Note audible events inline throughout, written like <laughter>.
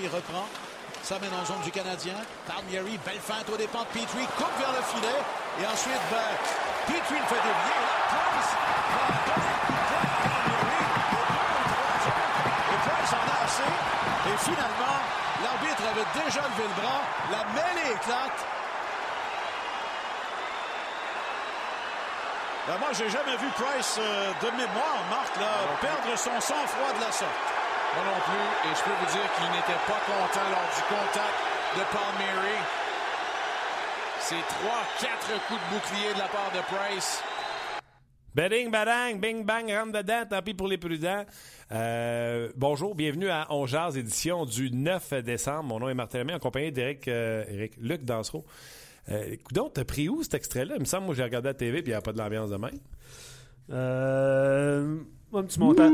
Palmieri reprend. Ça mène en zone du Canadien. Palmieri, belle feinte au dépens de Petrie, coupe vers le filet. Et ensuite, ben, Petrie le fait dévier. Price va donner un coup de poing à Palmieri. Et Price en a assez. Et finalement, l'arbitre avait déjà levé le bras. La mêlée éclate. Ben, moi, j'ai jamais vu Price euh, de mémoire, Marc, là, perdre son sang-froid de la sorte. Moi non plus. Et je peux vous dire qu'il n'était pas content lors du contact de Palmieri. C'est trois, quatre coups de bouclier de la part de Price. Beding, badang, bing, bang, rentre dedans, tant pis pour les prudents. Euh, bonjour, bienvenue à On Jazz, édition du 9 décembre. Mon nom est Martin Lemay, en compagnie d'Éric euh, Luc Dansereau. Euh, donc, t'as pris où cet extrait-là? Il me semble, moi, j'ai regardé la TV puis il n'y a pas de l'ambiance de même. Euh. Un petit montant.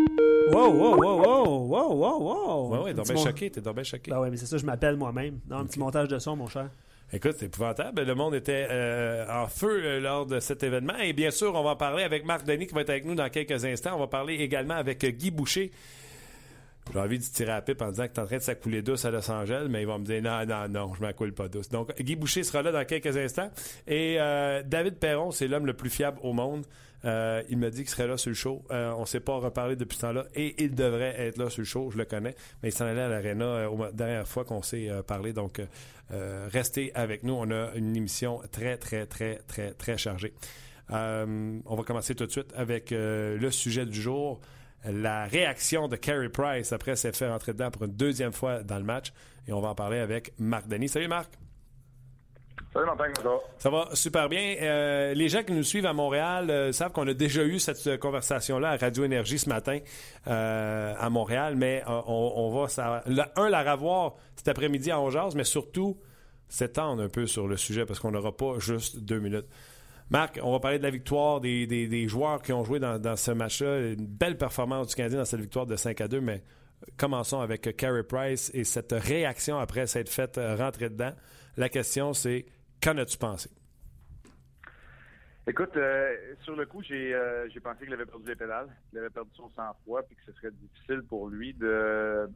Wow, wow, wow, wow, wow, wow, wow. Ouais, ouais, t'es bien choqué, t'es bien choqué. Ben ouais, mais c'est ça, je m'appelle moi-même. Dans un petit montage de son, mon cher. Écoute, c'est épouvantable. Le monde était euh, en feu euh, lors de cet événement. Et bien sûr, on va en parler avec Marc Denis qui va être avec nous dans quelques instants. On va parler également avec euh, Guy Boucher. J'ai envie de tirer à la pipe en disant que tu es en train de s'accouler douce à Los Angeles, mais il va me dire non, non, non, je m'accoule pas douce. Donc, Guy Boucher sera là dans quelques instants. Et euh, David Perron, c'est l'homme le plus fiable au monde. Euh, il m'a dit qu'il serait là sur le show. Euh, on ne s'est pas reparlé depuis ce temps-là et il devrait être là sur le show, je le connais. Mais il s'en allait à l'Arena euh, la dernière fois qu'on s'est euh, parlé. Donc, euh, euh, restez avec nous. On a une émission très, très, très, très, très chargée. Euh, on va commencer tout de suite avec euh, le sujet du jour. La réaction de Carey Price après s'être fait rentrer dedans pour une deuxième fois dans le match. Et on va en parler avec Marc Denis. Salut Marc. Ça va? Super bien. Euh, les gens qui nous suivent à Montréal euh, savent qu'on a déjà eu cette euh, conversation-là à Radio Énergie ce matin à Montréal, mais on, va, la- un, la revoir cet après-midi à 11 mais surtout s'étendre un peu sur le sujet parce qu'on n'aura pas juste deux minutes. Marc, on va parler de la victoire des, joueurs qui ont joué dans, ce match-là. Une belle performance du Canadien dans cette victoire de 5 à 2, mais commençons avec Carey Price et cette réaction après s'être fait euh, rentrer dedans. La question, c'est qu'en as-tu pensé? Écoute, euh, sur le coup, j'ai euh, j'ai pensé qu'il avait perdu les pédales, qu'il avait perdu son sang-froid, puis que ce serait difficile pour lui de,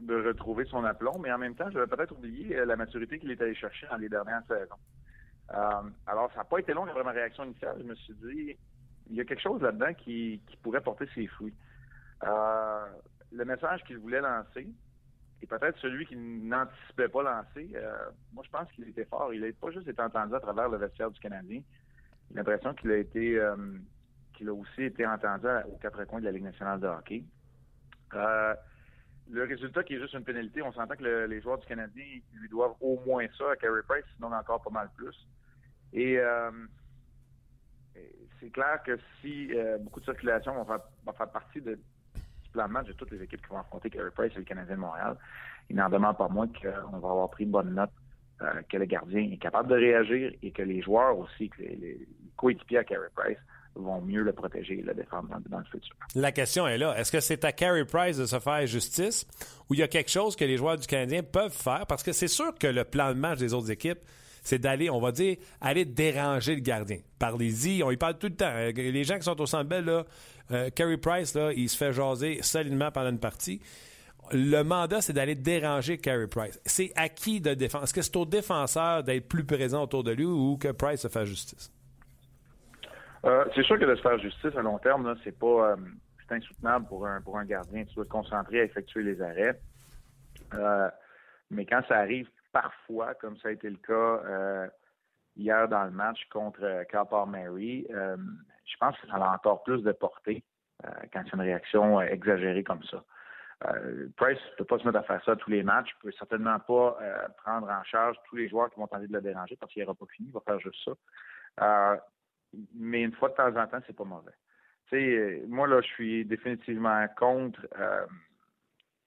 de retrouver son aplomb. Mais en même temps, j'avais peut-être oublié euh, la maturité qu'il est allé chercher dans les dernières saisons. Alors, ça n'a pas été long après ma réaction initiale. Je me suis dit, il y a quelque chose là-dedans qui, qui pourrait porter ses fruits. Le message qu'il voulait lancer, et peut-être celui qui n'anticipait pas lancer, euh, moi, je pense qu'il était fort. Il n'a pas juste été entendu à travers le vestiaire du Canadien. J'ai l'impression qu'il a été, euh, qu'il a aussi été entendu aux quatre coins de la Ligue nationale de hockey. Euh, le résultat qui est juste une pénalité, on s'entend que le- les joueurs du Canadien lui doivent au moins ça à Carey Price, sinon encore pas mal plus. Et c'est clair que si beaucoup de circulation vont faire, vont faire partie de, plan de match de toutes les équipes qui vont affronter Carey Price et le Canadien de Montréal, il n'en demande pas moins qu'on va avoir pris bonne note, euh, que le gardien est capable de réagir et que les joueurs aussi, que les, coéquipiers à Carey Price vont mieux le protéger et le défendre dans, dans le futur. La question est là. Est-ce que c'est à Carey Price de se faire justice ou il y a quelque chose que les joueurs du Canadien peuvent faire? Parce que c'est sûr que le plan de match des autres équipes, c'est d'aller, on va dire, aller déranger le gardien. Parlez-y, on y parle tout le temps. Euh, Les gens qui sont au Centre Bell, là, euh, Price, là, il se fait jaser solidement pendant une partie. le mandat, c'est d'aller déranger Carey Price. C'est à qui de défendre? Est-ce que c'est au défenseur d'être plus présent autour de lui ou que Price se fasse justice? Euh, c'est sûr que de se faire justice à long terme, c'est pas insoutenable pour un gardien. Tu dois te concentrer à effectuer les arrêts. Mais quand ça arrive parfois, comme ça a été le cas hier dans le match contre Cal Mary, je pense que ça a encore plus de portée quand c'est une réaction exagérée comme ça. Price ne peut pas se mettre à faire ça tous les matchs. Il ne peut certainement pas prendre en charge tous les joueurs qui vont tenter de le déranger parce qu'il n'aura pas fini. Il va faire juste ça mais une fois de temps en temps, c'est pas mauvais. Euh, moi, là, je suis définitivement contre euh,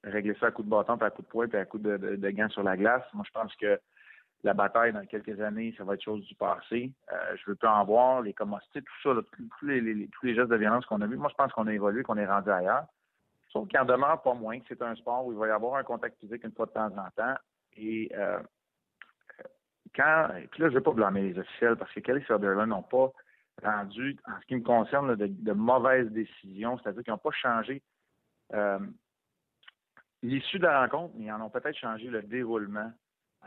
régler ça à coup de bâton, puis à coup de poing, puis à coup de, de, gants sur la glace. Moi, je pense que la bataille dans quelques années, ça va être chose du passé. Euh, je veux plus en voir, les commodités, tout ça, tous, les, gestes de violence qu'on a vus. Moi, je pense qu'on a évolué, qu'on est rendu ailleurs. Sauf qu'il en demeure pas moins que c'est un sport où il va y avoir un contact physique une fois de temps en temps. Et quand, puis là, je ne veux pas blâmer les officiels parce que Kelly Sutherland n'ont pas rendu, en ce qui me concerne, de, mauvaises décisions, c'est-à-dire qu'ils n'ont pas changé euh, l'issue de la rencontre, mais ils en ont peut-être changé le déroulement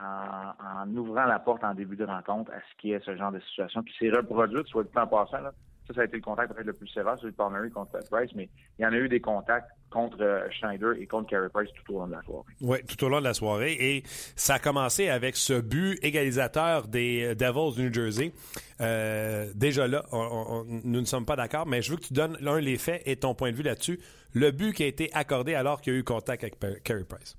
en, ouvrant la porte en début de rencontre à ce qui est ce genre de situation qui s'est reproduite, soit du temps passant. Là, ça, ça a été le contact peut-être le plus sévère, celui de Palmery contre Price, mais il y en a eu des contacts contre euh, Schneider et contre Carey Price tout au long de la soirée. Oui, tout au long de la soirée. Et ça a commencé avec ce but égalisateur des euh, Devils du New Jersey. Euh, déjà là, nous ne sommes pas d'accord, mais je veux que tu donnes l'un les faits et ton point de vue là-dessus. Le but qui a été accordé alors qu'il y a eu contact avec Carey Price.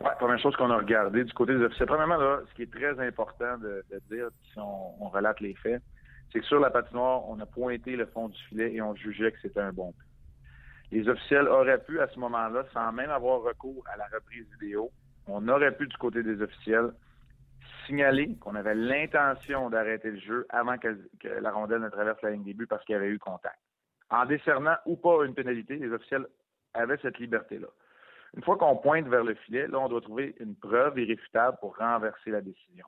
Oui, première chose qu'on a regardé du côté des officiers. Premièrement, là, ce qui est très important de, dire, si on relate les faits, c'est que sur la patinoire, on a pointé le fond du filet et on jugeait que c'était un bon but. Les officiels auraient pu, à ce moment-là, sans même avoir recours à la reprise vidéo, on aurait pu, du côté des officiels, signaler qu'on avait l'intention d'arrêter le jeu avant que, la rondelle ne traverse la ligne des buts parce qu'il y avait eu contact. En décernant ou pas une pénalité, les officiels avaient cette liberté-là. Une fois qu'on pointe vers le filet, là, on doit trouver une preuve irréfutable pour renverser la décision.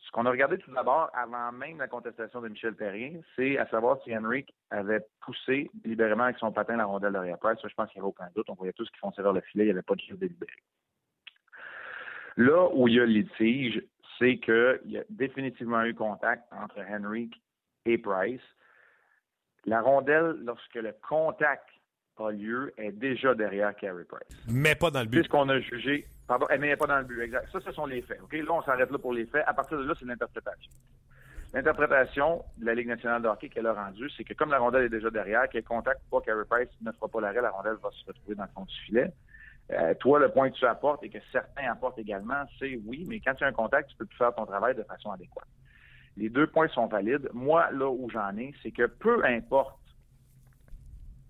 Ce qu'on a regardé tout d'abord, avant même la contestation de Michel Perrien, c'est à savoir si Henrik avait poussé libérément avec son patin la rondelle de Price. Ça, je pense qu'il n'y avait aucun doute. On voyait tous qui fonçaient vers le filet. Il n'y avait pas de jeu délibéré. Là où il y a le litige, c'est qu'il y a définitivement eu contact entre Henrik et Price. La rondelle, lorsque le contact a lieu, est déjà derrière Carey Price. Mais pas dans le but. Puisqu'on a jugé Pardon, elle n'est pas dans le but, exact. Ça, ce sont les faits. Là, on s'arrête là pour les faits. À partir de là, c'est l'interprétation. L'interprétation de la Ligue nationale de qu'elle a rendue, c'est que comme la rondelle est déjà derrière, qu'elle contacte pas Carey Price ne fera pas l'arrêt, la rondelle va se retrouver dans le fond du filet. Euh, toi, le point que tu apportes et que certains apportent également, c'est oui, mais quand tu as un contact, tu peux plus faire ton travail de façon adéquate. Les deux points sont valides. Moi, là où j'en ai, c'est que peu importe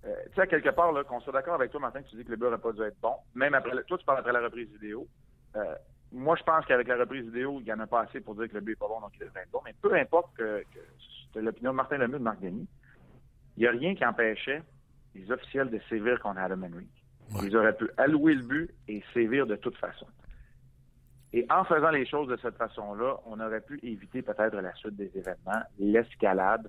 euh, tu sais, quelque part, qu'on soit d'accord avec toi, Martin, que tu dis que le but n'aurait pas dû être bon, même après, toi, tu parles après la reprise vidéo. Euh, moi, je pense qu'avec la reprise vidéo, il n'y en a pas assez pour dire que le but n'est pas bon, donc il devrait être bon. Mais peu importe que, que l'opinion de Martin Lemieux de Marc Denis, il n'y a rien qui empêchait les officiels de sévir contre Adam Henry. Ils auraient pu allouer le but et sévir de toute façon. Et en faisant les choses de cette façon-là, on aurait pu éviter peut-être la suite des événements, l'escalade,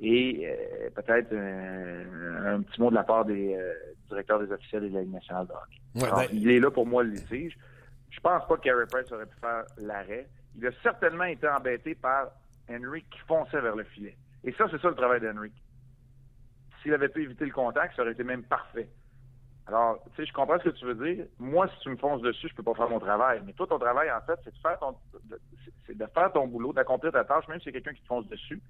et euh, peut-être un, petit mot de la part des euh, directeurs des officiels de la Ligue nationale de hockey. Ben- il est là pour moi le litige. Je pense pas que Carey Price aurait pu faire l'arrêt. Il a certainement été embêté par Henry qui fonçait vers le filet. Et ça, c'est ça le travail d'Henry. S'il avait pu éviter le contact, ça aurait été même parfait. Alors, tu sais, je comprends ce que tu veux dire. Moi, si tu me fonces dessus, je peux pas faire mon travail. Mais toi, ton travail, en fait, c'est de faire ton, c'est de faire ton boulot, d'accomplir ta tâche, même si c'est quelqu'un qui te fonce dessus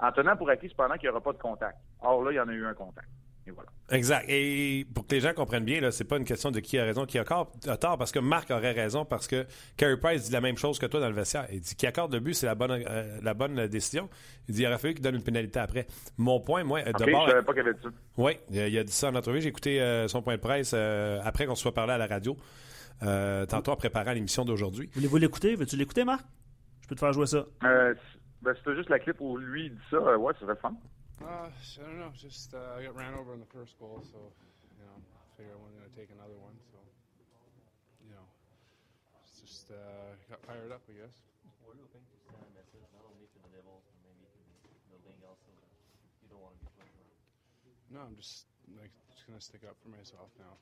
en tenant pour acquis cependant qu'il n'y aura pas de contact. Or là, il y en a eu un contact. Et voilà. Exact. Et pour que les gens comprennent bien, ce n'est pas une question de qui a raison, qui a tort, parce que Marc aurait raison, parce que Carey Price dit la même chose que toi dans le vestiaire. Il dit qui accorde le but, c'est la bonne, euh, la bonne décision. Il dit il aurait fallu qu'il donne une pénalité après. Mon point, moi, okay, Je savais pas qu'il avait dit ça. Oui, il a dit ça en entrevue. J'ai écouté euh, son point de presse euh, après qu'on se soit parlé à la radio, tantôt en préparant l'émission d'aujourd'hui. Voulez-vous l'écouter? Veux-tu l'écouter, Marc? Je peux te faire jouer ça. Ben, c'était juste la clip où lui dit ça. Euh, ouais, ça serait fun. Uh, I don't know. Just uh, I got ran over in the first goal, so you know, figure I wasn't going to take another one. So you know, It's just uh, got fired up, I guess. What do you think to send a message not only to the Devils, but maybe to the league also you don't want to be playing around? No, I'm just like just going to stick up for myself now.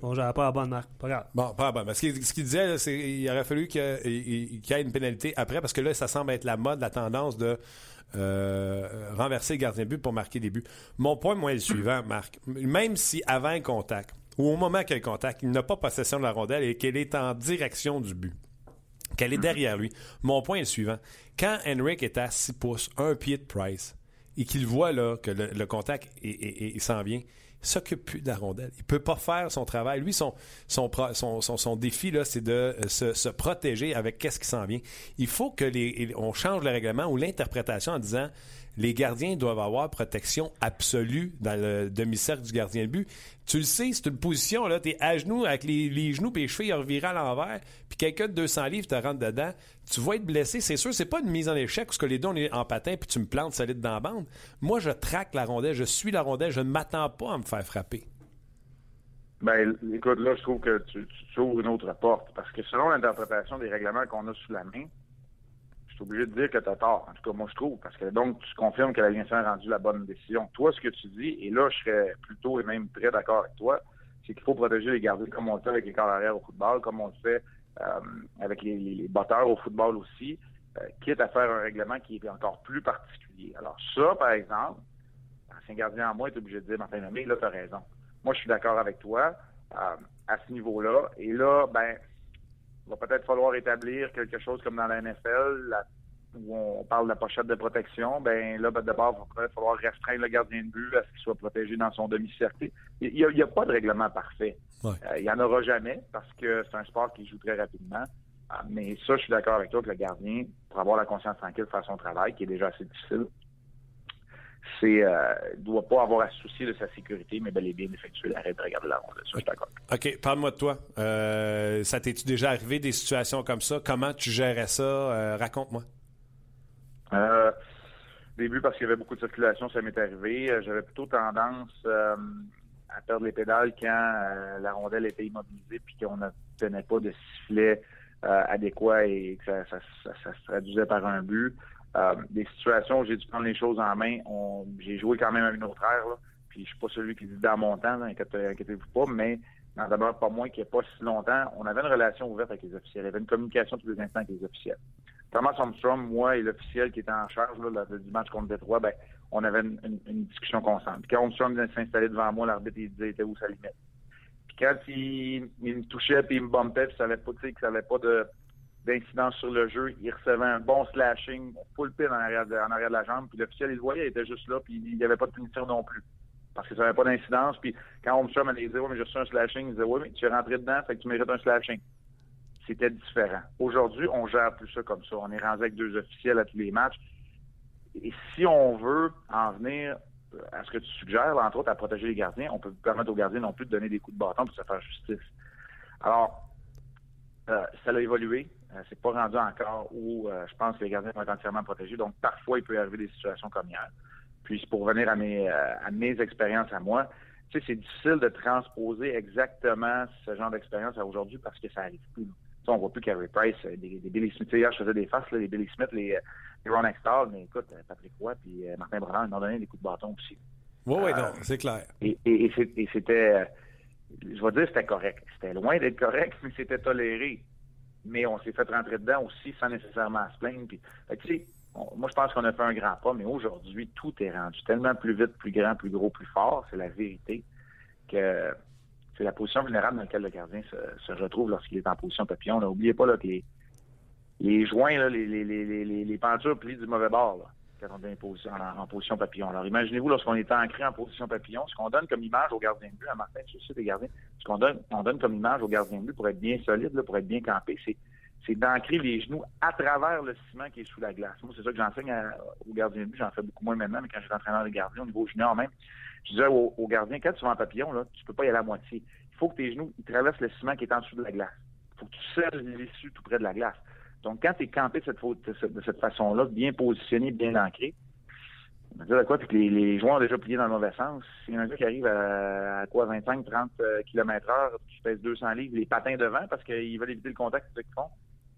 Bon, j'avais pas la bonne marque. Pas grave. Bon, pas bon. Ce qu'il ce disait, c'est qu'il aurait fallu qu'il y ait une pénalité après, parce que là, ça semble être la mode, la tendance de euh, renverser le gardien de but pour marquer des buts. Mon point, moi, est le suivant, Marc. Même si avant un contact, ou au moment qu'il y a contact, il n'a pas possession de la rondelle et qu'elle est en direction du but, qu'elle est derrière lui, mon point est le suivant. Quand Henrik est à 6 pouces, un pied de Price, et qu'il voit là, que le, contact s'en vient, s'occupe plus de la rondelle. Il peut pas faire son travail. Lui, son, son, défi, c'est de euh, se, se protéger avec qu'est-ce qui s'en vient. Il faut que les, on change le règlement ou l'interprétation en disant les gardiens doivent avoir protection absolue dans le demi-cercle du gardien de but. Tu le sais, c'est une position, là, t'es à genoux avec les, genoux et les chevilles revirés à l'envers, puis quelqu'un de 200 livres te rentre dedans, tu vas être blessé. C'est sûr, c'est pas une mise en échec parce que les deux, on est en patin puis tu me plantes solide dans la bande. Moi, je traque la rondelle, je suis la rondelle, je ne m'attends pas à me faire frapper. Ben, écoute, là, je trouve que tu, tu ouvres une autre porte. Parce que selon l'interprétation des règlements qu'on a sous la main, je suis obligé de dire que tu as tort. En tout cas, moi, je trouve. Parce que donc, tu confirmes que la Ligue a rendu la bonne décision. Toi, ce que tu dis, et là, je serais plutôt et même très d'accord avec toi, c'est qu'il faut protéger les gardiens comme on le fait avec les corps arrière au football, comme on le fait euh, avec les batteurs au football aussi, euh, quitte à faire un règlement qui est encore plus particulier. Alors, ça, par exemple, l'ancien gardien en moi est obligé de dire, Martin Lemay, là, tu as raison. Moi, je suis d'accord avec toi euh, à ce niveau-là. Et là, ben, il va peut-être falloir établir quelque chose comme dans la NFL, la- où on parle de la pochette de protection. Ben là, ben, d'abord, il va peut-être falloir restreindre le gardien de but à ce qu'il soit protégé dans son demi-cercle. Il n'y a, pas de règlement parfait. Ouais. Euh, il n'y en aura jamais parce que c'est un sport qui joue très rapidement. Ah, mais ça, je suis d'accord avec toi que le gardien, pour avoir la conscience tranquille de faire son travail, qui est déjà assez difficile, c'est euh, doit pas avoir à se soucier de sa sécurité, mais bel et bien d'effectuer l'arrêt de regarder la rondelle. Ça, je suis d'accord. OK, parle-moi de toi. Euh, ça t'es-tu déjà arrivé des situations comme ça? Comment tu gérais ça? Euh, Raconte-moi. Euh, au début, parce qu'il y avait beaucoup de circulation, ça m'est arrivé. J'avais plutôt tendance à perdre les pédales quand la rondelle était immobilisée puis qu'on n'obtenait pas de sifflet adéquat et que ça, ça- ça- ça se traduisait par un but. Euh, des situations où j'ai dû prendre les choses en main. J'ai joué quand même à une autre ère, là, puis je suis pas celui qui dit dans mon temps, inquiétez-vous pas, mais n'en demeure pas moins qu'il n'y pas si longtemps, on avait une relation ouverte avec les officiels. Il y avait une communication tous les instants avec les officiels. Thomas Armstrong, moi et l'officiel qui était en charge là, du match contre Détroit, ben, on avait une, une- discussion constante. Puis quand Armstrong venait s'installer devant moi, l'arbitre il disait était où sa limite? Puis quand il, il me touchait puis il me bumpait, puis ça avait pas, ça pas de d'incidence sur le jeu, il recevait un bon slashing, full pin en arrière de, en arrière de la jambe, puis l'officiel, il le voyait, il était juste là, puis il n'y avait pas de punition non plus. Parce que ça n'avait pas d'incidence, puis quand Armstrong allait dire, ouais, mais j'ai reçu un slashing, il disait, ouais, mais tu es rentré dedans, fait que tu mérites un slashing c'était différent. Aujourd'hui, on gère plus ça comme ça. On est rendu avec deux officiels à tous les matchs. Et si on veut en venir à ce que tu suggères, entre autres, à protéger les gardiens, on peut permettre aux gardiens non plus de donner des coups de bâton pour se faire justice. Alors, euh, ça a évolué. Euh, c'est pas rendu encore où euh, je pense que les gardiens vont être entièrement protégés. Donc, parfois, il peut arriver des situations comme hier. Puis, pour revenir à mes, euh, à mes expériences à moi, tu sais, c'est difficile de transposer exactement ce genre d'expérience à aujourd'hui parce que ça arrive plus. Tu sais, on voit plus Carey Price, des, des Billy Smith. Tu sais, Hier, je faisais des faces, là, les Billy Smith, les, les Ron Extall, mais écoute, Patrick Roy puis euh, Martin Brodeur, ils m'ont donné des coups de bâton aussi. Oui, oui, Euh, non, c'est clair. Et, et, et c'était, je vais dire, c'était correct. C'était loin d'être correct, <laughs> mais c'était toléré. Mais on s'est fait rentrer dedans aussi sans nécessairement se plaindre. Puis, tu sais, moi, je pense qu'on a fait un grand pas, mais aujourd'hui, tout est rendu tellement plus vite, plus grand, plus gros, plus fort. C'est la vérité que c'est la position vulnérable dans laquelle le gardien se, retrouve lorsqu'il est en position papillon. N'oubliez pas là, que les, les joints, là, les, les, les, les, plient du mauvais bord là, en position, papillon. Alors imaginez-vous lorsqu'on est ancré en position papillon, ce qu'on donne comme image au gardien de but, à Martin, sais des gardiens, ce qu'on donne, on donne comme image au gardien de but pour être bien solide, pour être bien campé, c'est d'ancrer les genoux à travers le ciment qui est sous la glace. Moi, c'est ça que j'enseigne aux gardiens de but. J'en fais beaucoup moins maintenant, mais quand j'étais entraîneur de gardien au niveau junior même, je disais aux, aux gardiens, quand tu vas en papillon, là, tu peux pas y aller à moitié. Il faut que tes genoux traversent le ciment qui est en dessous de la glace. Il faut que tu selles l'issue tout près de la glace. Donc, quand tu es campé de cette, façon-là, bien positionné, bien ancré, on dire de quoi, puis que les, joueurs ont déjà plié dans le mauvais sens. S'il y en a un gars qui arrive à, quoi, 25, 30 km heure, qui pèse 200 livres, les patins devant parce qu'ils veulent éviter le contact, ça qu'ils font.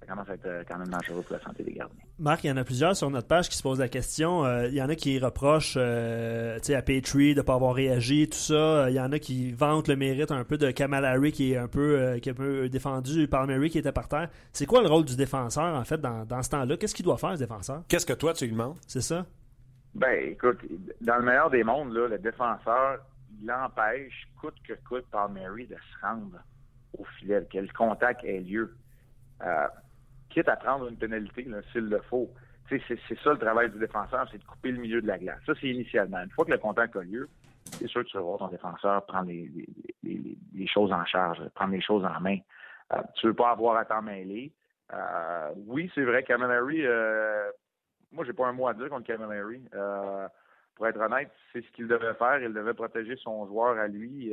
Ça commence à être euh, quand même dangereux pour la santé des gardiens. Marc, il y en a plusieurs sur notre page qui se posent la question. Euh, il y en a qui reprochent euh, à Petrie de ne pas avoir réagi, tout ça. Il y en a qui vantent le mérite un peu de Kamal Harry qui est un peu, qui est un peu défendu par Mary qui était par terre. C'est quoi le rôle du défenseur, en fait, dans, dans ce temps-là? Qu'est-ce qu'il doit faire, ce défenseur? Qu'est-ce que toi, tu lui demandes? C'est ça? Ben, écoute, dans le meilleur des mondes, là, le défenseur, il empêche, coûte que coûte, par Mary de se rendre au filet, que le contact ait lieu. Euh, quitte à prendre une pénalité s'il le faut. C'est, ça le travail du défenseur, c'est de couper le milieu de la glace. Ça, c'est initialement. Une fois que le contact a lieu, c'est sûr que tu vas voir ton défenseur prendre les, choses en charge, prendre les choses en main. Euh, tu veux pas avoir à t'en mêler. Euh, oui, c'est vrai, Camilleri, euh, moi, j'ai pas un mot à dire contre Camilleri. Euh, pour être honnête, c'est ce qu'il devait faire. Il devait protéger son joueur à lui.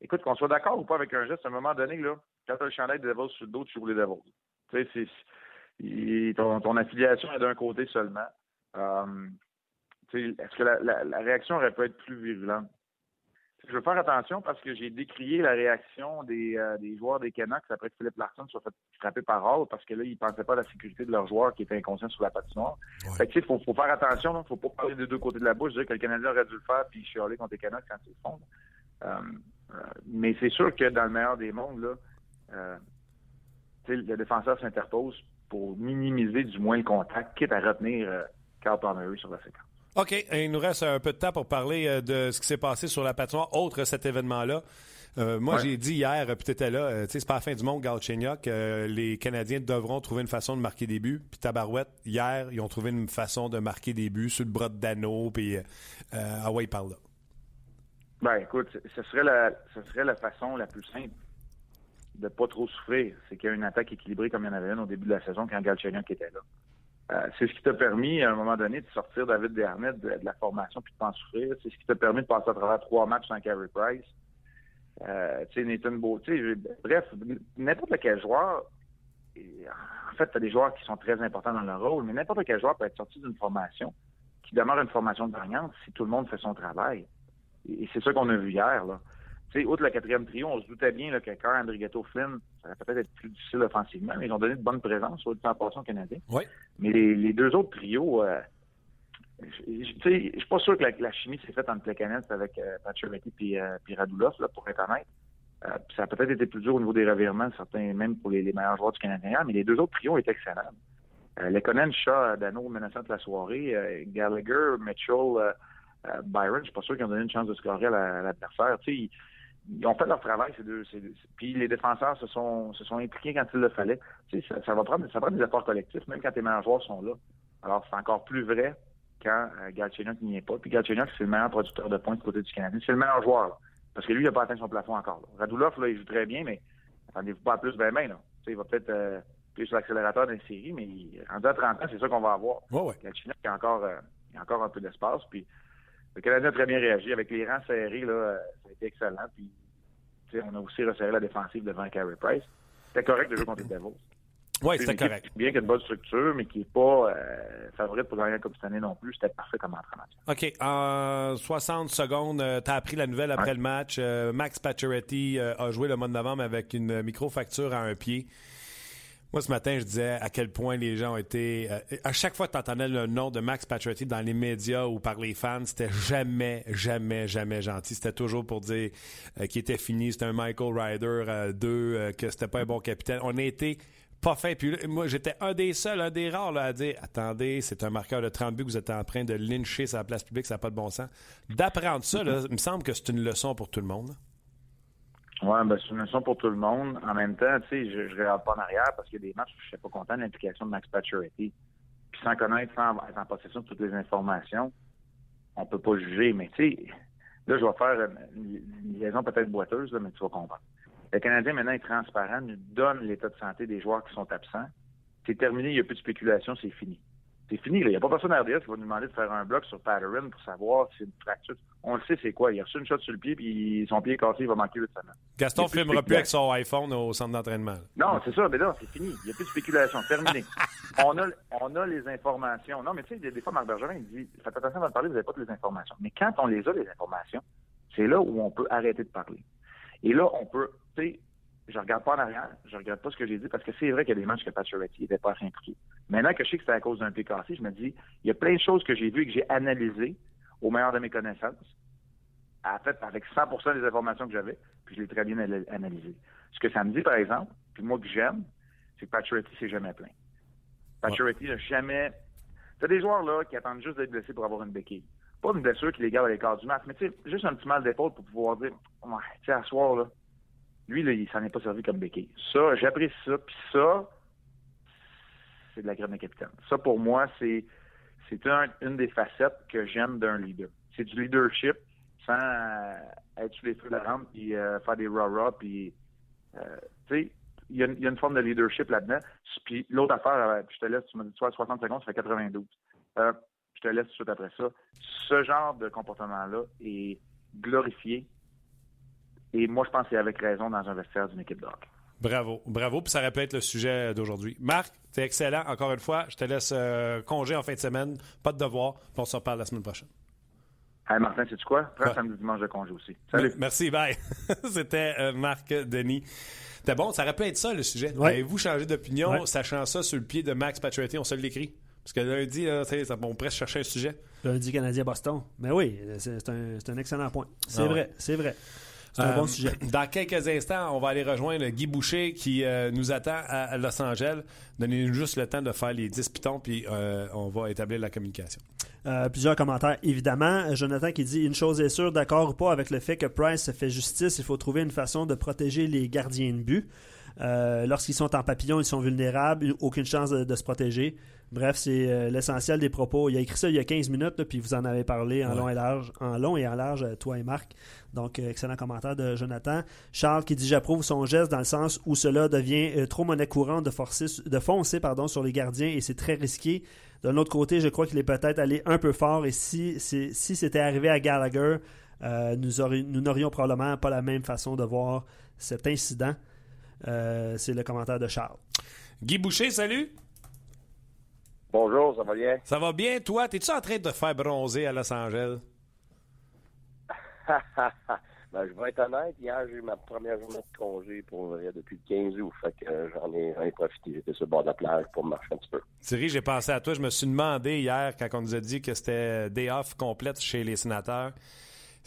Écoute, qu'on soit d'accord ou pas avec un geste, à un moment donné, là, quand tu as le chandail de Devils sur le dos, tu joues les. Tu sais, ton, ton, affiliation est d'un côté seulement. Euh, Est-ce que la, la, réaction aurait pu être plus virulente? Je veux faire attention parce que j'ai décrié la réaction des, euh, des joueurs des Canucks après que Philippe Larson soit fait frapper par Hall parce que là, ils ne pensaient pas à la sécurité de leur joueur qui était inconscient sur la patinoire. Fait que, il faut, faut, faire attention, il ne faut pas parler des deux côtés de la bouche, dire que le Canadien aurait dû le faire puis chialer contre les Canucks quand ils le font. Euh, mais c'est sûr que dans le meilleur des mondes, là, euh, le défenseur s'interpose pour minimiser du moins le contact, quitte à retenir euh, Carl Palmieri sur la séquence. OK. Il nous reste un peu de temps pour parler euh, de ce qui s'est passé sur la patinoire, autre cet événement-là. Euh, moi, j'ai dit hier, puis tu étais là, euh, tu sais, c'est pas la fin du monde, Galchenyuk. les Canadiens devront trouver une façon de marquer des buts. Puis Tabarouette, hier, ils ont trouvé une façon de marquer des buts sur le bras de Dano, puis ah ouais, parle là. Ben, écoute, ce serait la, ce serait la façon la plus simple de pas trop souffrir. C'est qu'il y a une attaque équilibrée comme il y en avait une au début de la saison quand Galchenyuk était là. Euh, c'est ce qui t'a permis, à un moment donné, de sortir David Desharnais de, la formation puis de pas en souffrir. C'est ce qui t'a permis de passer à travers trois matchs sans Carey Price. Euh, tu sais, Nathan Beau, bref, n'importe quel joueur, en fait, tu as des joueurs qui sont très importants dans leur rôle, mais n'importe quel joueur peut être sorti d'une formation qui demeure une formation gagnante si tout le monde fait son travail. Et, c'est ça qu'on a vu hier, là. Sais, outre le quatrième trio, on se doutait bien là, que quand Andrigetto Flynn, ça va peut-être être plus difficile offensivement, mais ils ont donné de bonnes présences sur le temps passé canadien. Oui. Mais les, deux autres trios, euh, je suis pas sûr que la, chimie s'est faite entre Plekanec avec euh, et euh, Radulov, là, pour être honnête. Euh, ça a peut-être été plus dur au niveau des revirements, certains même pour les, meilleurs joueurs du Canadien, mais les deux autres trios étaient excellents. Euh, Lekonen, Shaw, Dano, menaçant de la soirée, Gallagher, Mitchell, Byron, je suis pas sûr qu'ils ont donné une chance de scorer à l'adversaire. Ils ont fait leur travail, ces deux. Ces Puis les défenseurs se sont, se sont impliqués quand il le fallait. Tu sais, ça, va prendre, ça prend des efforts collectifs, même quand tes meilleurs joueurs sont là. Alors, c'est encore plus vrai quand euh, n'y est pas. Puis Galchenyuk, c'est le meilleur producteur de points du côté du Canadien. C'est le meilleur joueur, Parce que lui, il n'a pas atteint son plafond encore. Là. Radulov, là, il joue très bien, mais attendez-vous pas à plus ben ben, là. Tu sais, il va peut-être euh, plus sur l'accélérateur d'une série, mais en à 30 ans, c'est ça qu'on va avoir. Ouais, ouais. il a encore, euh, il a encore un peu d'espace. Puis le Canadien a très bien réagi. Avec les rangs serrés, là, euh, ça a été excellent. Puis on a aussi resserré la défensive devant Carey Price. C'était correct de jouer contre les Devils. Oui, c'était correct. Bien qu'il y ait une bonne structure, mais qui n'est pas euh, favorite pour gagner la Coupe cette année non plus. C'était parfait comme entraînement. OK. En 60 secondes, euh, tu as appris la nouvelle après le match. Euh, Max Pacioretty a joué le mois de novembre avec une micro-facture à un pied. Moi, ce matin, je disais à quel point les gens ont été. Euh, à chaque fois que tu entendais le nom de Max Pacioretty dans les médias ou par les fans, c'était jamais, jamais, jamais gentil. C'était toujours pour dire euh, qu'il était fini, c'était un Michael Ryder 2, euh, que c'était pas un bon capitaine. On a été pas fait. Puis moi, j'étais un des seuls, un des rares à dire attendez, c'est un marqueur de 30 buts que vous êtes en train de lyncher sur la place publique, ça n'a pas de bon sens. D'apprendre ça, il me semble que c'est une leçon pour tout le monde. Oui, ben, c'est une leçon pour tout le monde. En même temps, tu sais, je, regarde pas en arrière parce qu'il y a des matchs où je suis pas content de l'implication de Max Pacioretty. Puis sans connaître, sans être en possession de toutes les informations, on peut pas juger. Mais tu sais, là, je vais faire une, liaison peut-être boiteuse, mais tu vas comprendre. Le Canadien, maintenant, est transparent, nous donne l'état de santé des joueurs qui sont absents. C'est terminé, il n'y a plus de spéculation, c'est fini c'est fini. Il n'y a pas personne à RDS qui va nous demander de faire un bloc sur Patterson pour savoir si c'est une fracture. On le sait, c'est quoi. Il a reçu une shot sur le pied, puis son pied est cassé, il va manquer de semaine. Gaston ne filmera plus avec son iPhone au centre d'entraînement. Non, c'est ça, mais là, c'est fini. Il n'y a plus de spéculation. Terminé. <laughs> on, a, on a les informations. Non, mais tu sais, des fois, Marc Bergerin, il dit Faites attention à parler, vous n'avez pas toutes les informations. Mais quand on les a, les informations, c'est là où on peut arrêter de parler. Et là, on peut, tu sais, je regarde pas en arrière, je regarde pas ce que j'ai dit parce que c'est vrai qu'il y a des matchs que Pacioretty n'était pas impliqué. Maintenant que je sais que c'était à cause d'un pied cassé, je me dis, il y a plein de choses que j'ai vues et que j'ai analysées au meilleur de mes connaissances, en fait, avec 100% des informations que j'avais, puis je l'ai très bien analysé. Ce que ça me dit, par exemple, puis moi que j'aime, c'est que Pacioretty s'est jamais plein. Pacioretty n'a jamais... T'as des joueurs là qui attendent juste d'être blessés pour avoir une béquille. Pas une blessure qui les garde à l'écart du match, mais tu sais, juste un petit mal d'épaule pour pouvoir dire, ouais, tu sais, à soir, là, lui, là, il s'en est pas servi comme béquille. Ça, j'apprécie ça. Puis ça, de la graine de capitaine. Ça, pour moi, c'est c'est une des facettes que j'aime d'un leader. C'est du leadership sans euh, être sous les feux de la rampe puis euh, faire des rah-rah puis euh, tu il y, a une forme de leadership là-dedans. Puis l'autre affaire, je te laisse, tu m'as dit 60 secondes, ça fait 92. je te laisse tout de suite après ça. Ce genre de comportement-là est glorifié et moi, je pense que c'est avec raison dans un vestiaire d'une équipe de hockey. Bravo, bravo. Puis ça répète le sujet d'aujourd'hui. Marc, c'est excellent. Encore une fois, je te laisse euh, congé en fin de semaine. Pas de devoir. Puis on se reparle la semaine prochaine. Hey Martin, sais-tu quoi? Prends samedi dimanche de congé aussi. Salut. Merci, bye. <laughs> C'était euh, Marc Denis. C'était bon, ça aurait pu être ça le sujet. Avez-vous changé d'opinion, sachant ça sur le pied de Max Pacioretty? On se l'écrit. Parce que lundi, là, on presque chercher un sujet. Lundi Canadien-Boston. Mais oui, c'est un, un, excellent point. C'est ah vrai, c'est vrai. C'est un bon euh, sujet. Dans quelques instants, on va aller rejoindre Guy Boucher qui euh, nous attend à Los Angeles. Donnez-nous juste le temps de faire les 10 pitons, puis euh, on va établir la communication. plusieurs commentaires, évidemment. Jonathan qui dit Une chose est sûre, d'accord ou pas avec le fait que Price fait justice, il faut trouver une façon de protéger les gardiens de but. Lorsqu'ils sont en papillon, ils sont vulnérables, aucune chance de se protéger. Bref, c'est euh, l'essentiel des propos. Il a écrit ça il y a 15 minutes, puis vous en avez parlé en long et large, en long et en large, euh, toi et Marc. Donc, euh, excellent commentaire de Jonathan. Charles qui dit J'approuve son geste dans le sens où cela devient trop monnaie courante de, forcer, de foncer pardon, sur les gardiens et c'est très risqué. D'un autre côté, je crois qu'il est peut-être allé un peu fort et si, si, c'était arrivé à Gallagher, nous n'aurions probablement pas la même façon de voir cet incident. c'est le commentaire de Charles. Guy Boucher, salut. Bonjour, ça va bien? Ça va bien, toi? T'es-tu en train de te faire bronzer à Los Angeles? <laughs> ben, je vais être honnête, hier, j'ai eu ma première journée de congé pour vrai depuis le 15 août. Fait que j'en ai, ai, profité. J'étais sur le bord de la plage pour marcher un petit peu. Thierry, j'ai pensé à toi. Je me suis demandé hier, quand on nous a dit que c'était day off complète chez les sénateurs,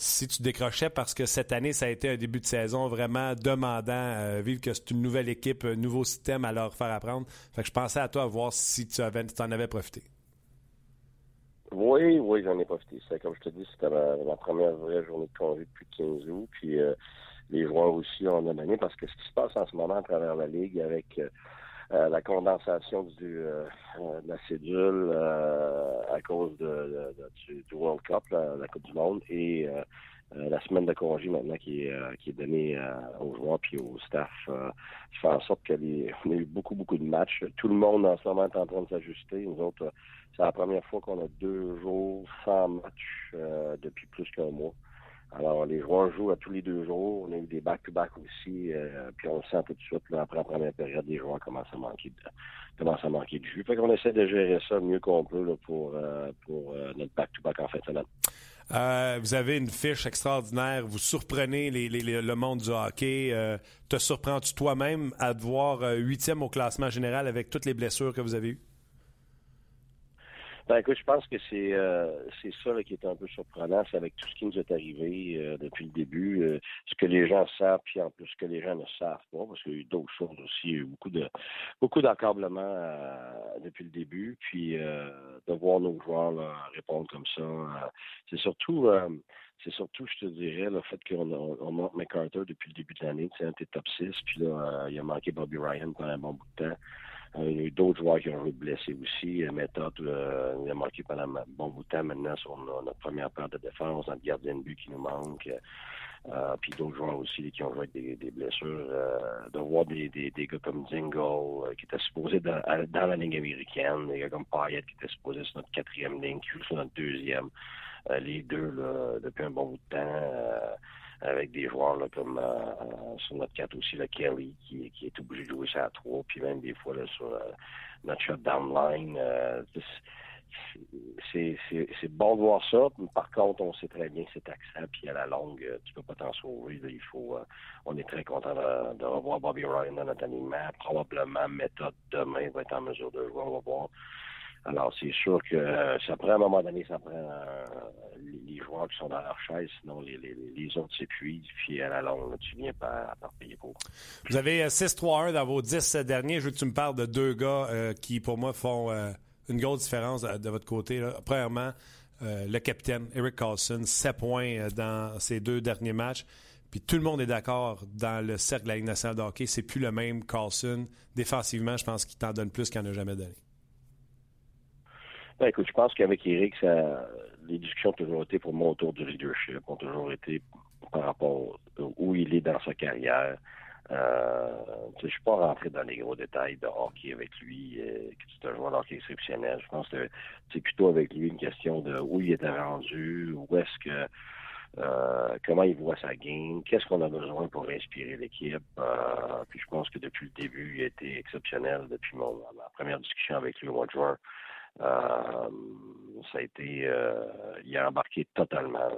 si tu décrochais parce que cette année, ça a été un début de saison vraiment demandant, euh, vu que c'est une nouvelle équipe, un nouveau système à leur faire apprendre. Fait que je pensais à toi voir si tu avais, en avais profité. Oui, oui, j'en ai profité. comme je te dis, c'était ma, première vraie journée de congé depuis 15 août. Puis euh, les joueurs aussi en ont donné parce que ce qui se passe en ce moment à travers la Ligue avec euh, euh, la condensation du, euh, de la cédule euh, à cause de, du, World Cup, la, Coupe du Monde, et la semaine de congé maintenant qui est, qui est donnée aux joueurs puis au staff, qui fait en sorte qu'on a eu beaucoup, beaucoup de matchs. Tout le monde en ce moment est en train de s'ajuster. Nous autres, c'est la première fois qu'on a deux jours sans match depuis plus qu'un mois. Alors, les joueurs jouent à tous les deux jours. On a eu des back-to-back aussi. Euh, puis on le sent tout de suite, là, après la première période, les joueurs commencent à manquer de, commencent à manquer de jus. Fait qu'on essaie de gérer ça mieux qu'on peut pour, euh, pour euh, notre back-to-back en fin de semaine. vous avez une fiche extraordinaire. Vous surprenez les, le monde du hockey. te surprends-tu toi-même à te voir huitième au classement général avec toutes les blessures que vous avez eues? Ben, écoute, je pense que c'est euh, c'est ça qui est un peu surprenant, c'est avec tout ce qui nous est arrivé euh, depuis le début, euh, ce que les gens savent, puis en plus ce que les gens ne savent pas, parce qu'il y a eu d'autres choses aussi, il y a eu beaucoup de beaucoup d'accablement depuis le début, puis de voir nos joueurs répondre comme ça, c'est surtout c'est surtout, je te dirais, le fait qu'on on, manque McCarter depuis le début de l'année, c'est un top 6, puis là, il a manqué Bobby Ryan pendant un bon bout de temps. Euh, il y a eu d'autres joueurs qui ont été blessés aussi. Euh, Méthode, euh, il a manqué pendant un bon bout de temps maintenant sur notre première paire de défense, notre gardien de but qui nous manque. puis d'autres joueurs aussi qui ont joué avec des, blessures. de voir des, des, des, gars comme Zingo qui étaient supposés dans, dans, la ligne américaine, des gars comme Payet qui étaient supposés sur notre quatrième ligne, qui sur notre deuxième. les deux, là, depuis un bon bout de temps avec des joueurs là, comme euh, euh, sur notre 4 aussi, le Kelly, qui, qui est obligé de jouer ça à 3, puis même des fois là, sur euh, notre shutdown line. c'est bon de voir ça. Par contre, on sait très bien que c'est taxant, puis à la longue, euh, tu peux pas t'en sauver. il faut, euh, on est très content de, revoir Bobby Ryan dans notre alignement. Probablement, méthode demain va être en mesure de jouer. On va voir. Alors, c'est sûr que euh, ça prend à un moment donné, ça prend les, joueurs qui sont dans leur chaise, sinon les, autres s'épuisent, puis à la longue, tu viens par, par payer pour. Vous avez 6-3-1 dans vos 10 derniers. Je veux que tu me parles de deux gars qui, pour moi, font une grosse différence de, votre côté. Premièrement, euh, le capitaine Eric Carlson, 7 points euh, dans ses deux derniers matchs. Puis tout le monde est d'accord dans le cercle de la Ligue nationale de hockey. C'est plus le même Carlson. Défensivement, je pense qu'il t'en donne plus qu'il n'en a jamais donné. Ben, écoute, je pense qu'avec Eric, les discussions ont toujours été pour moi autour du leadership, ont toujours été par rapport où il est dans sa carrière. Euh, je ne suis pas rentré dans les gros détails de hockey avec lui, euh, que c'est un joueur de hockey exceptionnel. Je pense que c'est plutôt avec lui une question de où il était rendu, où est-ce que euh, comment il voit sa game, qu'est-ce qu'on a besoin pour inspirer l'équipe. Euh, puis je pense que depuis le début, il a été exceptionnel depuis mon, ma première discussion avec lui au mois de juin. Euh, ça a été, euh, il a embarqué totalement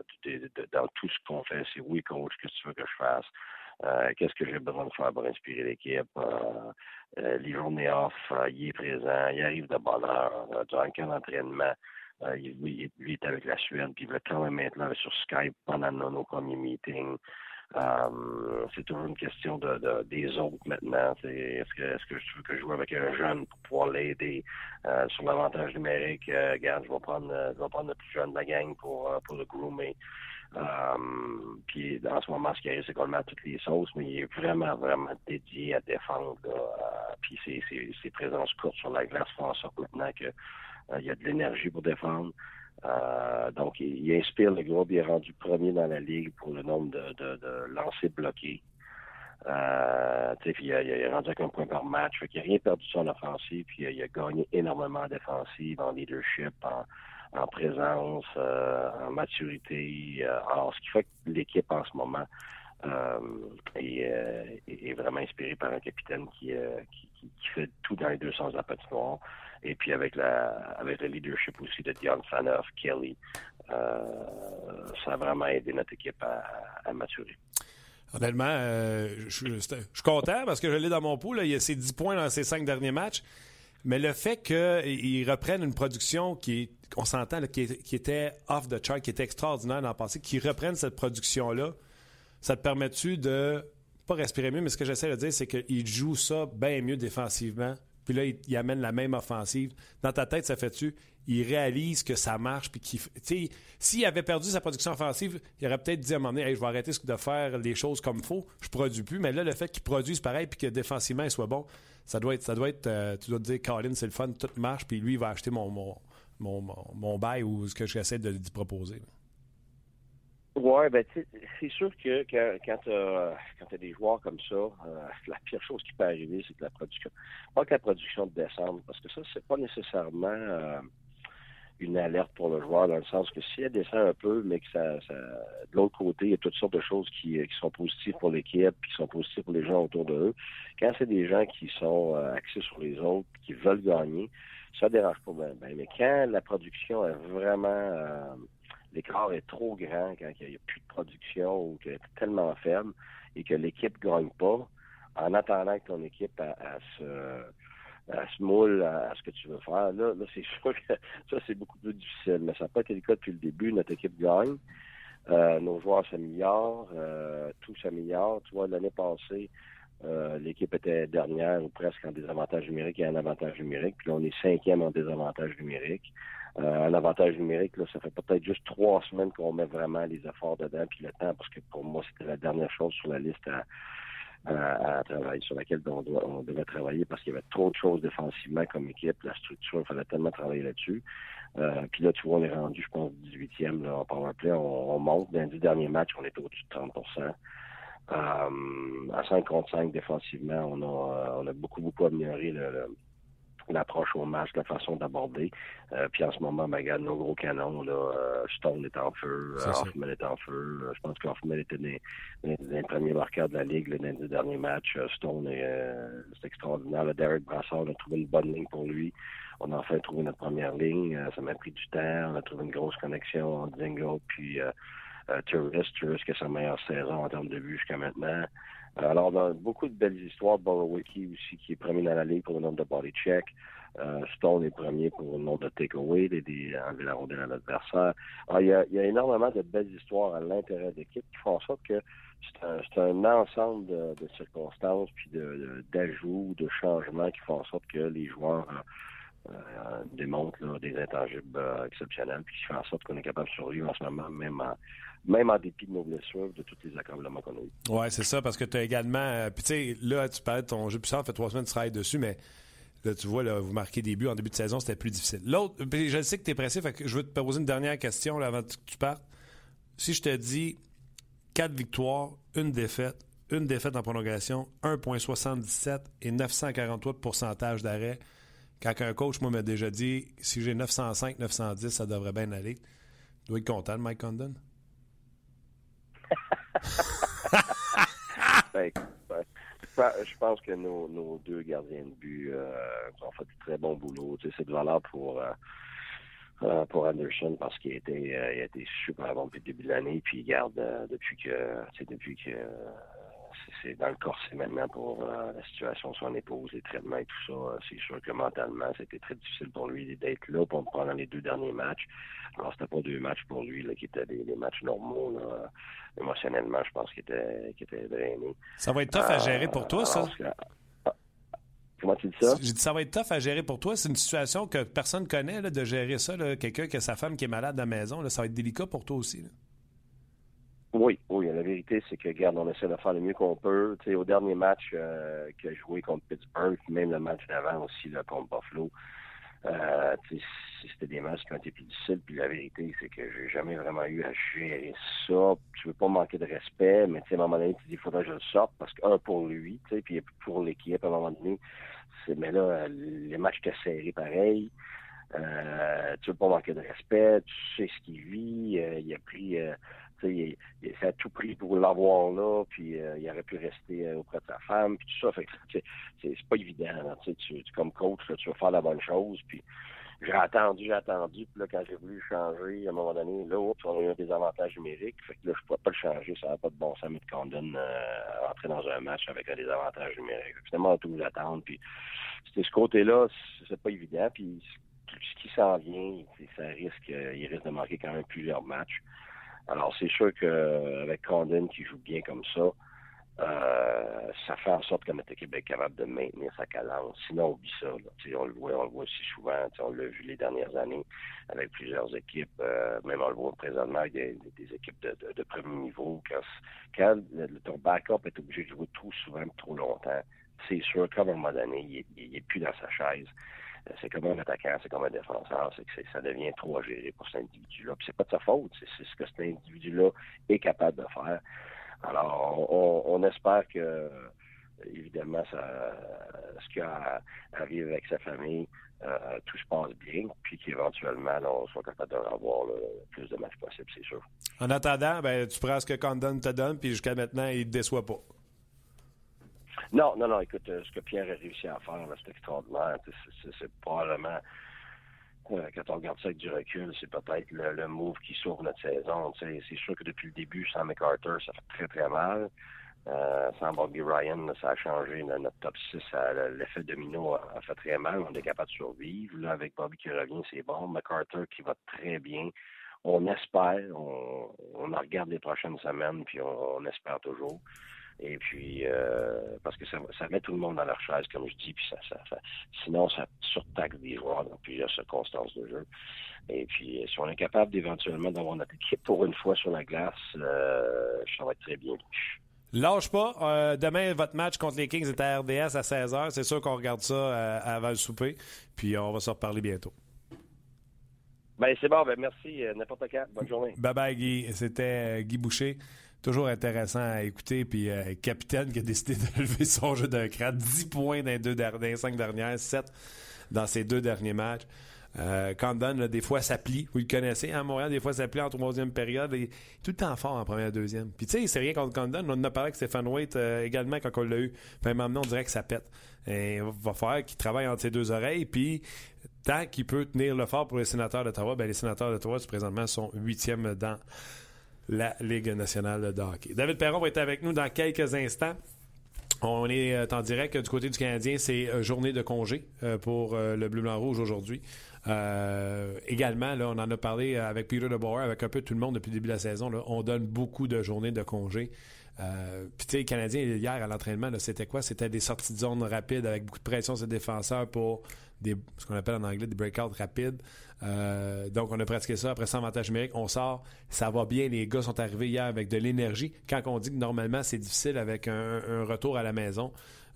dans tout ce qu'on fait. C'est oui, coach, qu'est-ce que tu veux que je fasse? Euh, qu'est-ce que j'ai besoin de faire pour inspirer l'équipe? Les journées off, il est présent, il arrive de bonne heure durant le camp d'entraînement. Il, il est avec la Suède, puis il veut quand même être là sur Skype pendant nos, premiers meetings. C'est toujours une question de, des autres maintenant. est-ce que est-ce que je veux que je joue avec un jeune pour pouvoir l'aider sur l'avantage numérique? regarde, je vais prendre je vais prendre le plus jeune de la gang pour, pour le groomer. Euh, puis en ce moment, ce qui arrive, c'est qu'on le met à toutes les sauces, mais il est vraiment, vraiment dédié à défendre. Euh, puis ses, ses, présences courtes sur la glace font en sorte maintenant qu'il euh, y a de l'énergie pour défendre. Donc, il, inspire le groupe. Il est rendu premier dans la ligue pour le nombre de, de, de lancers bloqués. Euh, puis il, il est rendu avec un point par match. Qu'il n'a rien perdu sur l'offensive. Puis il a, gagné énormément en défensive, en leadership, en, en présence, euh, en maturité. Euh, alors, ce qui fait que l'équipe en ce moment euh, est, vraiment inspirée par un capitaine qui, qui, fait tout dans les deux sens de la patinoire. Et puis avec la avec le leadership aussi de Dion Fanoff, Kelly, ça a vraiment aidé notre équipe à, maturer. Honnêtement, je, suis content parce que je l'ai dans mon pool. Il y a ses 10 points dans ses cinq derniers matchs. Mais le fait qu'ils reprennent une production qui, on s'entend, qui, était off the chart, qui était extraordinaire dans le passé, qu'ils reprennent cette production-là, ça te permet-tu de pas respirer mieux, mais ce que j'essaie de dire, c'est qu'ils jouent ça bien mieux défensivement. Puis là, ils, amènent la même offensive. Dans ta tête, ça fait-tu? Ils réalisent que ça marche. Puis qu'il, s'il avait perdu sa production offensive, il aurait peut-être dit à un moment donné, je vais arrêter de faire les choses comme il faut. Je produis plus. Mais là, le fait qu'ils produisent pareil puis que défensivement, il soit bon, ça doit être, ça doit être euh, tu dois te dire, Colin, c'est le fun, tout marche, puis lui, il va acheter mon, bail ou ce que j'essaie de lui proposer. Oui, ben, c'est sûr que quand, quand tu as, des joueurs comme ça, euh, la pire chose qui peut arriver, c'est que la production, pas que la production descende, parce que ça, c'est pas nécessairement euh, une alerte pour le joueur, dans le sens que si elle descend un peu, mais que ça, de l'autre côté, il y a toutes sortes de choses qui, qui sont positives pour l'équipe, qui sont positives pour les gens autour de eux. Quand c'est des gens qui sont euh, axés sur les autres, qui veulent gagner, ça dérange pas bien. Mais quand la production est vraiment euh, l'écart est trop grand, quand il n'y a plus de production ou qu'elle est tellement faible et que l'équipe gagne pas, en attendant que ton équipe se moule à, ce que tu veux faire. Là, là c'est <laughs> sûr que ça, c'est beaucoup plus difficile. Mais ça n'a pas été le cas depuis le début. Notre équipe gagne. Euh, nos joueurs s'améliorent. Euh, tout s'améliore. Tu vois, l'année passée, euh, l'équipe était dernière ou presque en désavantage numérique et en avantage numérique. Puis là, on est cinquième en désavantage numérique. Euh, avantage numérique, là, ça fait peut-être juste trois semaines qu'on met vraiment les efforts dedans, puis le temps, parce que pour moi, c'était la dernière chose sur la liste à, à, travailler, sur laquelle on devait travailler parce qu'il y avait trop de choses défensivement comme équipe. La structure, il fallait tellement travailler là-dessus. Euh, puis là, tu vois, on est rendu, je pense, 18e là, en powerplay. On, on monte. Dans les dix derniers matchs, on est au-dessus de 30% euh, À 5 contre 5 défensivement, on a, on a beaucoup, beaucoup amélioré le, le l'approche au match, la façon d'aborder. Euh, puis en ce moment, ben, regarde, nos gros canons, là, euh, Stone est en feu, euh, Hoffman est en feu. je pense qu'Hoffman était dans les premiers marqueurs de la Ligue là, dans les derniers matchs. Stone, est, c'est extraordinaire. Derek Brassard a trouvé une bonne ligne pour lui. on a enfin trouvé notre première ligne. ça m'a pris du temps. On a trouvé une grosse connexion entre Dingo puis Tourist. Tourist qui a sa meilleure saison en termes de vue jusqu'à maintenant. Alors, dans beaucoup de belles histoires. Borowicki aussi, qui est premier dans la ligue pour le nombre de body check. Euh, Stone est premier pour le nombre de takeaway, des enlever la rondelle à l'adversaire. Alors, il y, a, il y a énormément de belles histoires à l'intérieur d'équipe qui font en sorte que c'est un, ensemble de, de circonstances puis d'ajouts, de, de, changements qui font en sorte que les joueurs euh, euh démontrent des intangibles euh, exceptionnels puis qui font en sorte qu'on est capable de survivre en ce moment, même en, même en dépit de nos blessures, de tous les accablements qu'on a eu. Oui, c'est ça, parce que tu as également. Euh, puis, tu sais, là, tu parlais de ton jeu puissant, ça fait trois semaines que tu travailles dessus, mais là, tu vois, là, vous marquez des buts en début de saison, c'était plus difficile. L'autre, je sais que tu es pressé, je veux te poser une dernière question avant que tu partes. Si je te dis quatre victoires, une défaite, une défaite en prolongation, 1,77 et 943 de pourcentage d'arrêt, quand un coach, moi, m'a déjà dit si j'ai 905, 910, ça devrait bien aller. Tu dois être content, Mike Condon? Ben, je pense que nos, deux gardiens de but euh, ont fait du très bon boulot. c'est de valeur pour euh, euh, pour Anderson parce qu'il il a été super bon depuis le début de l'année puis il garde depuis que depuis que c'est dans le corset maintenant pour euh, la situation de son épouse, les traitements et tout ça. C'est sûr que mentalement, c'était très difficile pour lui d'être là pour pendant les deux derniers matchs. Alors, c'était pas deux matchs pour lui là, qui étaient des, matchs normaux. Là. Émotionnellement, je pense qu'il était, qu'il était drainé. Ça va être tough à gérer pour toi, ça? Ah, comment tu dis ça? J'ai dit, ça va être tough à gérer pour toi. C'est une situation que personne connaît, là, de gérer ça. Quelqu'un qui a sa femme qui est malade à la maison, là, ça va être délicat pour toi aussi. Là. Oui, oui. La vérité, c'est que, regarde, on essaie de faire le mieux qu'on peut. Tu sais, au dernier match euh, a joué contre Pittsburgh, même le match d'avant aussi, là, contre Buffalo, euh, c'était des matchs qui ont été plus difficiles. Puis la vérité, c'est que j'ai jamais vraiment eu à gérer ça. Tu veux pas manquer de respect, mais à un moment donné, tu dis, il faudrait que je le sorte parce qu'un pour lui, puis pour l'équipe, à un moment donné, c'est, mais là, les matchs étaient serrés pareil. Euh, tu veux pas manquer de respect, tu sais ce qu'il vit. Euh, il a pris euh, il, il, tout pris pour l'avoir là, puis euh, il aurait pu rester euh, auprès de sa femme, puis tout ça. Fait c'est pas évident. tu, comme coach, tu veux faire la bonne chose, puis j'ai attendu, j'ai attendu, puis là, quand j'ai voulu changer, à un moment donné, là, oups, on a eu un désavantage numérique, fait que là, je pouvais pas le changer, ça n'a pas de bon sens, mais qu'on donne euh, entrer dans un match avec un désavantage numérique. Finalement, on a tout attendre, puis c'était ce côté-là, c'est pas évident, puis ce qui s'en vient, ça risque, il risque de manquer quand même plusieurs matchs. Alors, c'est sûr qu'avec Condon qui joue bien comme ça, euh, ça fait en sorte que notre équipe est capable de maintenir sa cadence. Sinon, on oublie ça. On le voit, on le voit aussi souvent. On l'a vu les dernières années avec plusieurs équipes. Euh, même on le voit présentement avec des, équipes de, premier niveau. Quand, le, ton backup est obligé de jouer trop souvent, trop longtemps, c'est sûr qu'à un moment donné, il n'est plus dans sa chaise c'est comme un attaquant, c'est comme un défenseur, c'est que ça devient trop à gérer pour cet individu-là. Puis c'est pas de sa faute, c'est ce que cet individu-là est capable de faire. Alors, on, espère que, évidemment, ça, ce qui arrive avec sa famille, euh, tout se passe bien, puis qu'éventuellement, on soit capable d'avoir le plus de matchs possible, c'est sûr. En attendant, ben, tu prends ce que Condon te donne, puis jusqu'à maintenant, il ne te déçoit pas. Non, non, non, écoute, euh, ce que Pierre a réussi à faire, c'est extraordinaire. C'est probablement, quand on regarde ça avec du recul, c'est peut-être le, move qui sauve notre saison. C'est sûr que depuis le début, sans McArthur, ça fait très, très mal. Euh, sans Bobby Ryan, ça a changé notre top 6. L'effet domino a, fait très mal. On est capable de survivre. Là, avec Bobby qui revient, c'est bon. McArthur qui va très bien. On espère, on, regarde les prochaines semaines, puis on espère toujours. Et puis, euh, parce que ça, ça, met tout le monde dans leur chaise, comme je dis, puis ça, ça, sinon, ça surtaxe des joueurs dans plusieurs circonstances de jeu. Et puis, si on est capable d'éventuellement d'avoir notre équipe pour une fois sur la glace, euh, ça va être très bien. Lâche pas. Euh, demain, votre match contre les Kings est à RDS à 16h. C'est sûr qu'on regarde ça avant le souper. Puis on va se reparler bientôt. Ben, c'est bon. Ben, merci. N'importe quand. Bonne journée. Bye bye, Guy. C'était Guy Boucher. Toujours intéressant à écouter. Puis, euh, capitaine qui a décidé de <laughs> lever son jeu d'un cran. 10 points dans les, deux derniers, 5 dernières, 7 dans ses deux derniers matchs. Euh, Condon, des fois, ça plie. Vous le connaissez, à hein, Montréal, des fois, ça plie en troisième période. Et tout le temps fort en première, deuxième. Puis, tu sais, c'est rien contre Condon. On en a parlé avec Stéphane Waite euh, également quand on l'a eu. Maintenant, on dirait que ça pète. Et il va falloir qu'il travaille entre ses deux oreilles. Puis, tant qu'il peut tenir le fort pour les sénateurs d'Ottawa, ben les sénateurs d'Ottawa, présentement, sont huitièmes dans la Ligue nationale de hockey. David Perron va être avec nous dans quelques instants. On est euh, en direct du côté du Canadien. C'est euh, journée de congé euh, pour le Bleu-Blanc-Rouge aujourd'hui. également, on en a parlé avec Peter DeBoer, avec un peu tout le monde depuis le début de la saison. On donne beaucoup de journées de congé. Puis, tu sais, les Canadiens, hier à l'entraînement, c'était quoi? C'était des sorties de zone rapides avec beaucoup de pression sur les défenseurs pour des, ce qu'on appelle en anglais des breakouts rapides. Euh, donc, on a pratiqué ça. Après ça, avantage numérique, on sort. Ça va bien. Les gars sont arrivés hier avec de l'énergie. Quand on dit que normalement, c'est difficile avec un, retour à la maison,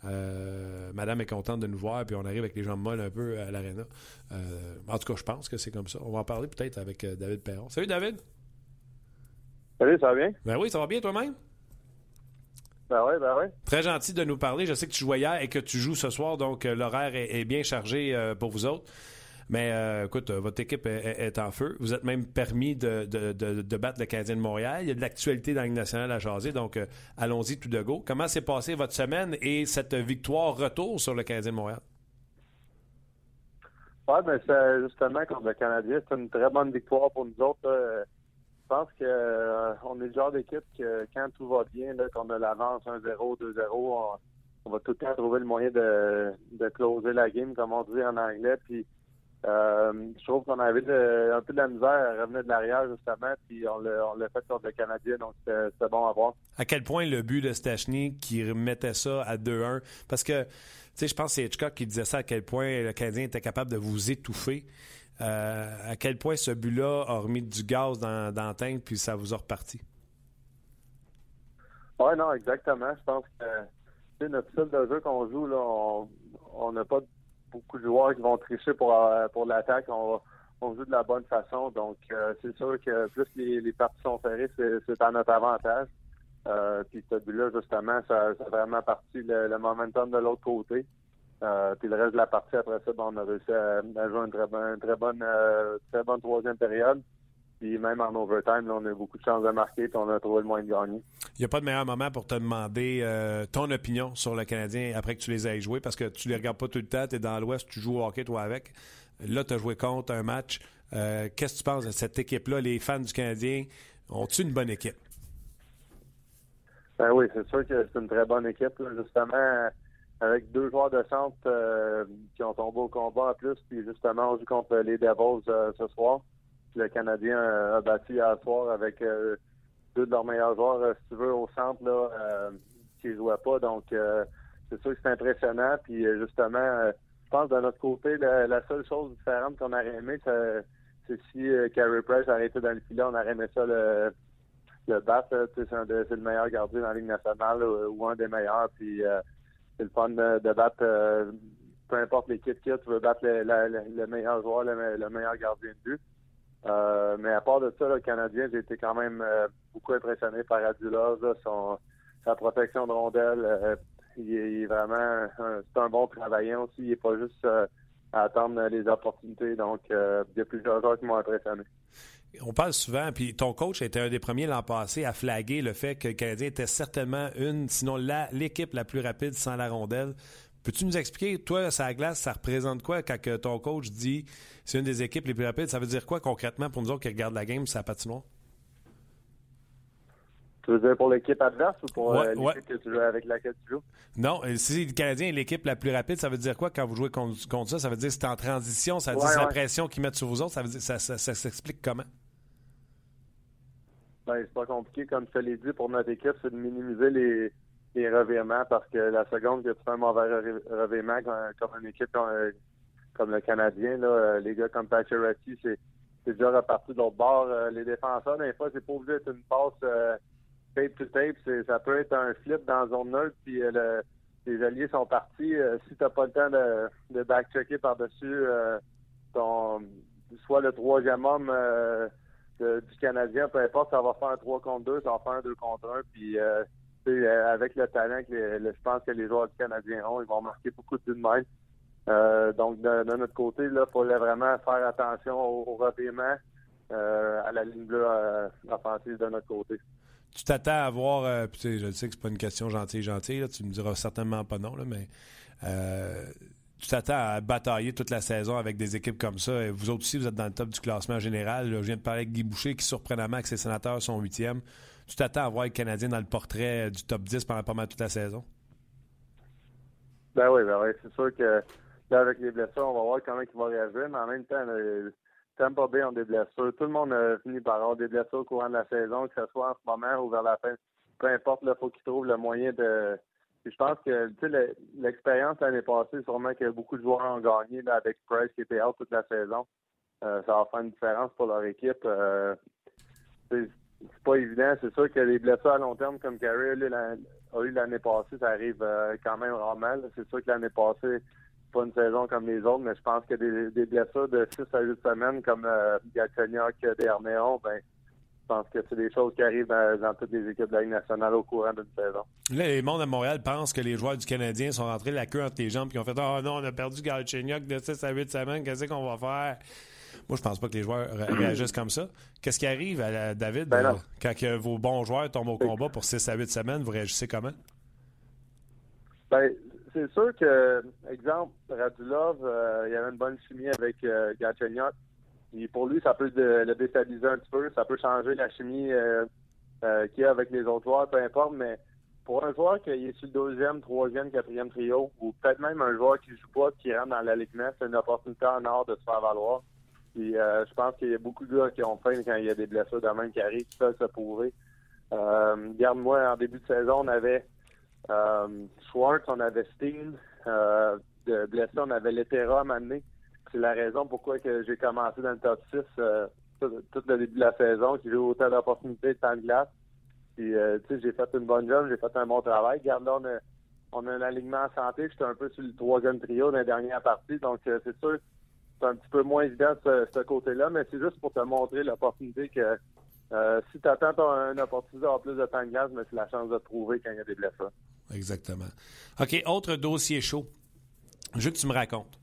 euh, madame est contente de nous voir, puis on arrive avec les jambes molles un peu à l'aréna. Euh, en tout cas, je pense que c'est comme ça. On va en parler peut-être avec David Perron. Salut, David. Salut, ça va bien? Ben oui, ça va bien toi-même? Ben oui, ben oui. Très gentil de nous parler. Je sais que tu jouais hier et que tu joues ce soir, donc l'horaire est, bien chargé pour vous autres. Mais euh, écoute, euh, votre équipe est, en feu. Vous êtes même permis de, de, battre le Canadien de Montréal. Il y a de l'actualité dans la nationale à jaser, donc euh, allons-y tout de go. Comment s'est passée votre semaine et cette victoire retour sur le Canadien de Montréal? Oui, ben c'est justement contre le Canadien, c'est une très bonne victoire pour nous autres. Je pense qu'on est le genre d'équipe que quand tout va bien, qu'on a l'avance 1-0, 2-0, on, va tout le temps trouver le moyen de, de closer la game, comme on dit en anglais. Puis euh, je trouve qu'on avait un peu de la misère à revenir de l'arrière, justement, puis on l'a fait sur le Canadien, donc c'était bon à voir. À quel point le but de Stachny qui remettait ça à 2-1, parce que, tu sais, je pense que c'est Hitchcock qui disait ça, à quel point le Canadien était capable de vous étouffer. Euh, à quel point ce but-là a remis du gaz dans, dans tank, puis ça vous a reparti? Oui, non, exactement. Je pense que notre style de jeu qu'on joue, là, on n'a pas beaucoup de joueurs qui vont tricher pour, euh, pour l'attaque. On, joue de la bonne façon. Donc, euh, c'est sûr que plus les, parties sont ferrées, c'est à notre avantage. Puis ce but-là, justement, ça, a vraiment parti le, momentum de l'autre côté. Puis le reste de la partie, après ça, ben, on a réussi à, jouer une très, bonne, très bonne, très bonne troisième période. Puis même en overtime, on a eu beaucoup de chances de marquer, puis on a trouvé le moyen de gagner. Il n'y a pas de meilleur moment pour te demander euh, ton opinion sur le Canadien après que tu les aies joués, parce que tu les regardes pas tout le temps, tu es dans l'Ouest, tu joues au hockey toi avec. Là, tu as joué contre un match. Euh, qu'est-ce que tu penses de cette équipe-là? Les fans du Canadien, ont-ils une bonne équipe? Ben oui, c'est sûr que c'est une très bonne équipe. Justement, avec deux joueurs de centre euh, qui ont tombé au combat en plus, puis justement, on joue contre les Devils ce soir le Canadien a battu hier soir avec euh, deux de leurs meilleurs joueurs, euh, si tu veux, au centre, là, euh, qui ne jouaient pas. Donc, c'est sûr que c'est impressionnant. Puis, justement, je pense de notre côté, la, seule chose différente qu'on aurait aimé, c'est si Carey Price été dans le filet, on aurait aimé ça le, le battre. C'est le meilleur gardien dans la Ligue nationale ou, un des meilleurs. Puis, c'est le fun de, battre peu importe l'équipe a, tu veux battre le, meilleur joueur, le, meilleur gardien de but. Euh, mais à part de ça, le Canadien, j'ai été quand même euh, beaucoup impressionné par Adulov, son, sa protection de rondelle. Euh, il, est, vraiment c'est un bon travaillant aussi. Il n'est pas juste à attendre les opportunités. Donc, il y a plusieurs joueurs qui m'ont impressionné. On parle souvent, puis ton coach était un des premiers l'an passé à flaguer le fait que le Canadien était certainement une, sinon l'équipe la plus rapide sans la rondelle. Peux-tu nous expliquer, toi, sa glace, ça représente quoi quand ton coach dit c'est une des équipes les plus rapides? Ça veut dire quoi concrètement pour nous autres qui regardent la game, sa patinoire? Tu veux dire pour l'équipe adverse ou pour euh, l'équipe que tu joues avec laquelle tu joues? Non, euh, si le Canadien est l'équipe la plus rapide, ça veut dire quoi quand vous jouez contre, ça? Ça veut dire que c'est en transition, ça veut dire que la pression qu'ils mettent sur vous autres, ça veut dire ça, ça, s'explique comment? Ben, c'est pas compliqué, comme je te l'ai dit, pour notre équipe, c'est de minimiser les, les revirements parce que la seconde que tu fais un mauvais revirement comme, une équipe comme, le Canadien, là, euh, les gars comme Pacioretty, c'est déjà reparti de l'autre bord. Euh, les défenseurs, des fois, c'est pas obligé d'être une passe euh, tape to tape. Ça peut être un flip dans zone neutre, puis les alliés sont partis. si tu n'as pas le temps de, de back-checker par-dessus ton soit le troisième homme du Canadien, peu importe, ça va faire un 3 contre 2, ça va faire un 2 contre 1, puis euh, avec le talent que je pense que les joueurs du Canadien ont, ils vont marquer beaucoup de de euh, donc, de, notre côté, il fallait vraiment faire attention au, au euh, à la ligne bleue offensive de notre côté. Tu t'attends à voir, je sais que c'est pas une question gentille, gentille, tu me diras certainement pas non, là, mais tu t'attends à batailler toute la saison avec des équipes comme ça. Vous autres aussi, vous êtes dans le top du classement général. je viens de parler avec Guy Boucher, qui surprenamment avec ses sénateurs sont huitièmes. Tu t'attends à voir les Canadiens dans le portrait du top 10 pendant pas mal toute la saison? Ben oui, ben oui. C'est sûr que là, avec les blessures, on va voir comment il va réagir, mais en même temps, Tampa Bay ont des blessures. Tout le monde a fini par avoir des blessures au courant de la saison, que ce soit en ce moment ou vers la fin. Peu importe, il faut qu'ils trouvent le moyen de. Je pense que l'expérience l'année passée, sûrement que beaucoup de joueurs ont gagné avec Price qui était out toute la saison. Euh, ça va faire une différence pour leur équipe. Euh, c'est pas évident. C'est sûr que les blessures à long terme, comme Carey a eu l'année passée, ça arrive euh, quand même rarement. C'est sûr que l'année passée, pas une saison comme les autres, mais je pense que des, blessures de 6 à 8 semaines comme euh, Galchenyuk, Dernéon, ben, je pense que c'est des choses qui arrivent dans, toutes les équipes de la Ligue nationale au courant d'une saison. Là, les mondes à Montréal pensent que les joueurs du Canadien sont rentrés la queue entre les jambes et ont fait Ah oh, non, on a perdu Galchenyuk de 6 à 8 semaines, qu'est-ce qu'on va faire? Moi, je pense pas que les joueurs <clears throat> réagissent comme ça. Qu'est-ce qui arrive à David ben euh, quand vos bons joueurs tombent au combat pour 6 à 8 semaines? Vous réagissez comment? Ben, c'est sûr que, exemple, Radulov, euh, il y avait une bonne chimie avec euh, Et pour lui, ça peut le déstabiliser un petit peu. Ça peut changer la chimie euh, euh, qu'il y a avec les autres joueurs, peu importe. Mais pour un joueur qui est sur le deuxième, troisième, quatrième trio, ou peut-être même un joueur qui joue pas, qui rentre dans l'alignement, c'est une opportunité en or de se faire valoir. Puis je pense qu'il y a beaucoup de gars qui ont faim quand il y a des blessures de même qui arrivent, qui peuvent se prouver. Garde-moi, en début de saison, on avait euh, Schwartz, on avait Steen. Euh, de blessé, on avait Letera à C'est la raison pourquoi j'ai commencé dans le top 6 euh, tout, le début de la saison, j'ai eu autant d'opportunités de temps de glace. Puis, euh, j'ai fait une bonne job, j'ai fait un bon travail. Regarde, là, on a, un alignement en santé. J'étais un peu sur le troisième trio dans la dernière partie. Donc, c'est sûr, c'est un petit peu moins évident de ce, côté-là, mais c'est juste pour te montrer l'opportunité que si tu attends une opportunité d'avoir plus de temps de glace, mais c'est la chance de te prouver quand il y a des blessures. Exactement. OK, autre dossier chaud. Je veux que tu me racontes.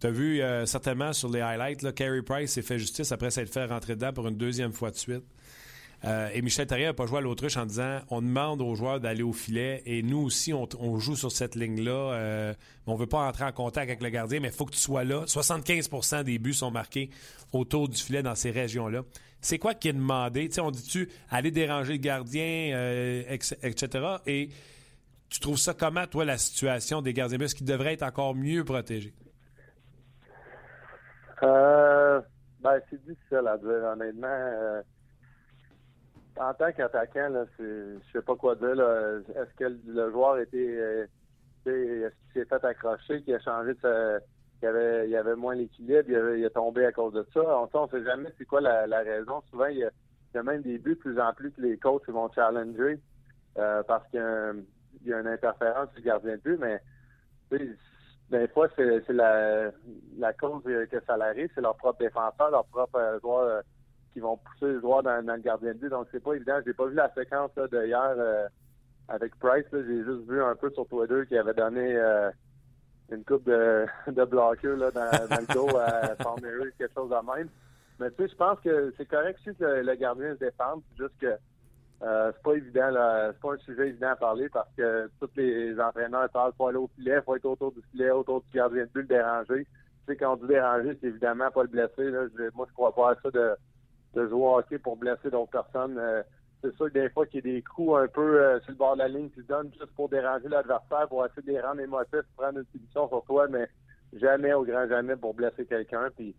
Tu as vu euh, certainement sur les highlights, là, Carey Price s'est fait justice après s'être fait rentrer dedans pour une deuxième fois de suite. Euh, et Michel Therrien n'a pas joué à l'autruche en disant on demande aux joueurs d'aller au filet et nous aussi, on, joue sur cette ligne-là. Euh, on ne veut pas entrer en contact avec le gardien, mais il faut que tu sois là. 75% des buts sont marqués autour du filet dans ces régions-là. C'est quoi qui est demandé? on dit-tu aller déranger le gardien, etc. Et tu trouves ça comment, toi, la situation des gardiens? Est-ce qu'ils devraient être encore mieux protégés? Euh, ben, c'est difficile à dire, honnêtement. Euh, en tant qu'attaquant, je sais pas quoi dire. Est-ce que le joueur était. Euh, est-ce qu'il s'est fait accrocher, qu'il a changé de sa, qu'il avait, il avait moins l'équilibre, il, a tombé à cause de ça? On ne sait jamais c'est quoi la, raison. Souvent, il y, a, même des buts de plus en plus que les coachs vont challenger parce que il y a une interférence du gardien de but, mais des fois, c'est la, la cause que ça arrive, c'est leur propre défenseur, leur propre euh, joueur euh, qui vont pousser le joueur dans, le gardien de but. Donc, c'est pas évident. J'ai pas vu la séquence de hier euh, avec Price. J'ai juste vu un peu sur Twitter qu'il avait donné une coupe de, <laughs> de là, dans, le dos à <laughs> Palmieri, quelque chose de même. Mais tu sais, je pense que c'est correct si le, le gardien se défend. juste que euh, c'est pas évident, là. C'est pas un sujet évident à parler parce que tous les entraîneurs parlent faut aller au filet, faut être autour du filet, autour du gardien de but, le déranger. Tu sais, quand on dit déranger, c'est évidemment pas le blesser. Là. moi, je crois pas à ça de, jouer hockey pour blesser d'autres personnes. Euh, c'est sûr que des fois qu'il y a des coups un peu euh, sur le bord de la ligne qui se donnent juste pour déranger l'adversaire, pour essayer de les rendre émotifs, prendre une position sur toi, mais jamais au grand jamais pour blesser quelqu'un. Puis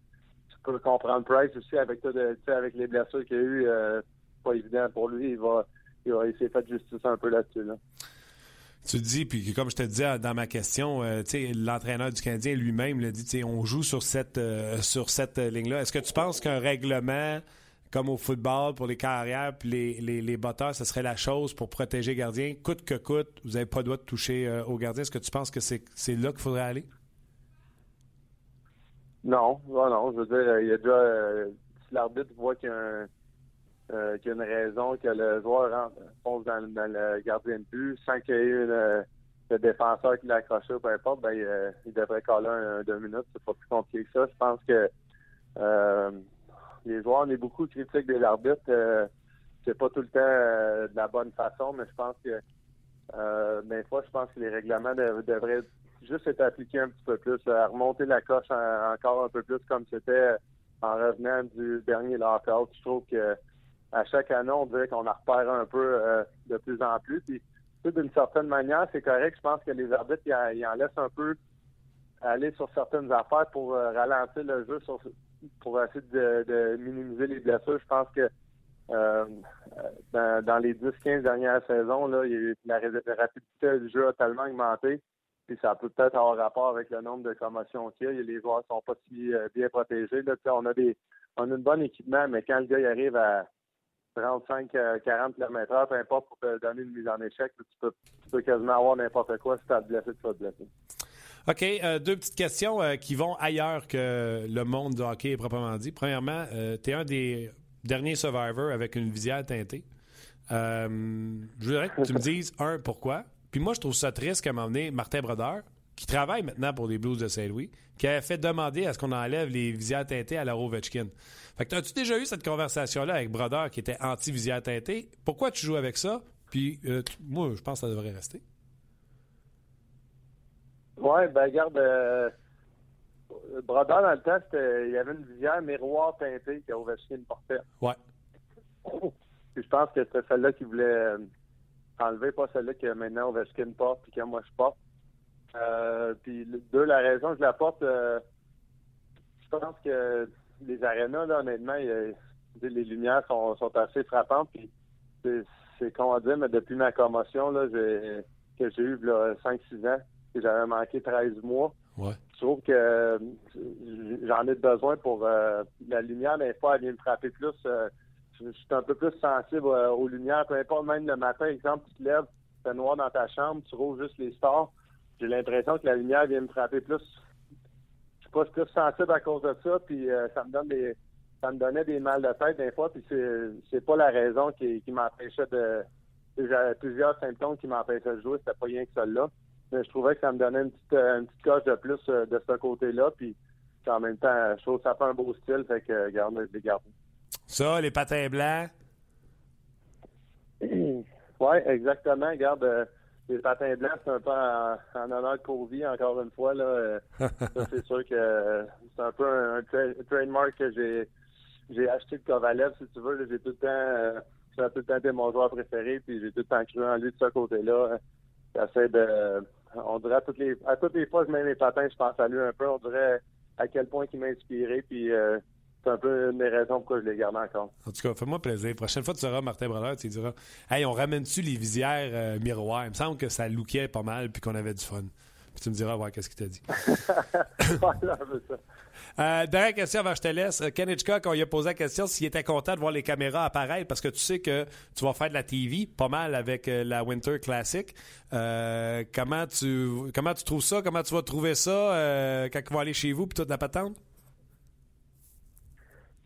tu peux comprendre Price aussi avec, avec les blessures qu'il y a eu pas évident pour lui. Il va, il, s'est fait justice un peu là-dessus. Tu dis, puis comme je te disais dans ma question, euh, l'entraîneur du Canadien lui-même l'a dit, on joue sur cette, euh, sur cette ligne-là. Est-ce que tu penses qu'un règlement comme au football pour les carrières puis les, les, les batteurs, ce serait la chose pour protéger les gardiens, coûte que coûte, vous n'avez pas le droit de toucher euh, aux gardiens. Est-ce que tu penses que c'est, là qu'il faudrait aller? Non, non, non. Je veux dire, il y a déjà, si l'arbitre voit qu'il y a un euh, qu'il y a une raison que le joueur rentre, fonce dans, le gardien de but sans qu'il y ait une, le défenseur qui l'a accroché ou peu importe, ben, euh, il, devrait coller un, deux minutes. C'est pas plus compliqué que ça. Je pense que euh, les joueurs, on est beaucoup critiques de l'arbitre. Euh, c'est pas tout le temps de la bonne façon, mais je pense que des fois, je pense que les règlements devraient juste être appliqué un petit peu plus, remonter la coche encore un peu plus comme c'était en revenant du dernier lockout. Je trouve que à chaque année, on dirait qu'on en repère un peu euh, de plus en plus. Puis, d'une certaine manière, c'est correct. Je pense que les arbitres, ils en, laissent un peu aller sur certaines affaires pour euh, ralentir le jeu, pour essayer de, minimiser les blessures. Je pense que euh, dans, les 10-15 dernières saisons, la, rapidité du jeu a tellement augmenté. Puis ça peut peut-être avoir rapport avec le nombre de commotions qu'il y a. Les joueurs sont pas si bien protégés. On a des on a un bon équipement, mais quand le gars arrive à 35, 40 km/h, peu importe pour te donner une mise en échec, tu peux, quasiment avoir n'importe quoi si tu as blessé, tu vas te blesser. OK, euh, deux petites questions euh, qui vont ailleurs que le monde du hockey proprement dit. Premièrement, euh, tu es un des derniers survivors avec une visière teintée. je voudrais que tu me <laughs> dises, un, pourquoi? Puis moi, je trouve ça triste qu'à un moment donné, Martin Brodeur, qui travaille maintenant pour les Blues de Saint-Louis, qui a fait demander à ce qu'on enlève les visières teintées à la Ovechkin. Fait que as-tu déjà eu cette conversation-là avec Brodeur qui était anti-visière teintée? Pourquoi tu joues avec ça? Puis euh, moi, je pense que ça devrait rester. Oui, ben regarde, euh, Brodeur, dans le temps, il y avait une visière miroir teintée que Ovechkin portait. Ouais. <laughs> Puis je pense que c'était celle-là qu'il voulait euh, enlever, pas celle-là que maintenant Ovechkin porte puis que moi je porte. Euh, puis deux, la raison que je la porte, euh, je pense que les arénas, là, honnêtement, les lumières sont, assez frappantes. Puis c'est con à dire, mais depuis ma commotion là, que j'ai eue 5-6 ans, que j'avais manqué 13 mois. Je trouve que j'en ai besoin pour euh, la lumière, des fois, elle vient me frapper plus. je suis un peu plus sensible aux lumières, peu importe, même le matin, exemple, tu te lèves, c'est noir dans ta chambre, tu roules juste les stars j'ai l'impression que la lumière vient me frapper plus. Je suis pas plus sensible à cause de ça, puis euh, ça me donne des ça me donnait des mal de tête des fois, puis c'est c'est pas la raison qui, qui m'empêchait de j'avais plusieurs symptômes qui m'empêchaient de jouer, c'était pas rien que celle-là. Mais je trouvais que ça me donnait une petite une petite coche de plus euh, de ce côté-là, puis en même temps, je trouve que ça fait un beau style, fait que regarde, je les garde. Ça, les patins blancs? <clears throat> oui, exactement. Regarde, euh, les patins blancs, c'est un peu en, honneur de Covey, encore une fois. Là, euh, <laughs> ça, c'est sûr que euh, c'est un peu un, trademark que j'ai j'ai acheté de Kovalev, si tu veux. J'ai tout le temps euh, tout le temps été mon joueur préféré, puis j'ai tout le temps cru en lui de ce côté-là. J'essaie de on dirait à toutes les à toutes les fois que je mets mes patins, je pense à lui un peu. On dirait à quel point il m'a inspiré, puis c'est un peu une des raisons pourquoi je les garde encore. En tout cas, fais-moi plaisir. Prochaine fois, tu seras Martin Brodeur, tu diras Hey, on ramène-tu les visières euh, miroirs Il me semble que ça lookait pas mal puis qu'on avait du fun. Puis tu me diras, ouais, qu'est-ce qu'il t'a dit? <laughs> voilà, ça. Euh, dernière question avant que je te laisse. Euh, Ken Hitchcock, on lui a posé la question s'il était content de voir les caméras apparaître parce que tu sais que tu vas faire de la TV pas mal avec la Winter Classic. comment tu comment tu trouves ça? Comment tu vas trouver ça quand tu vas aller chez vous puis toute la patente?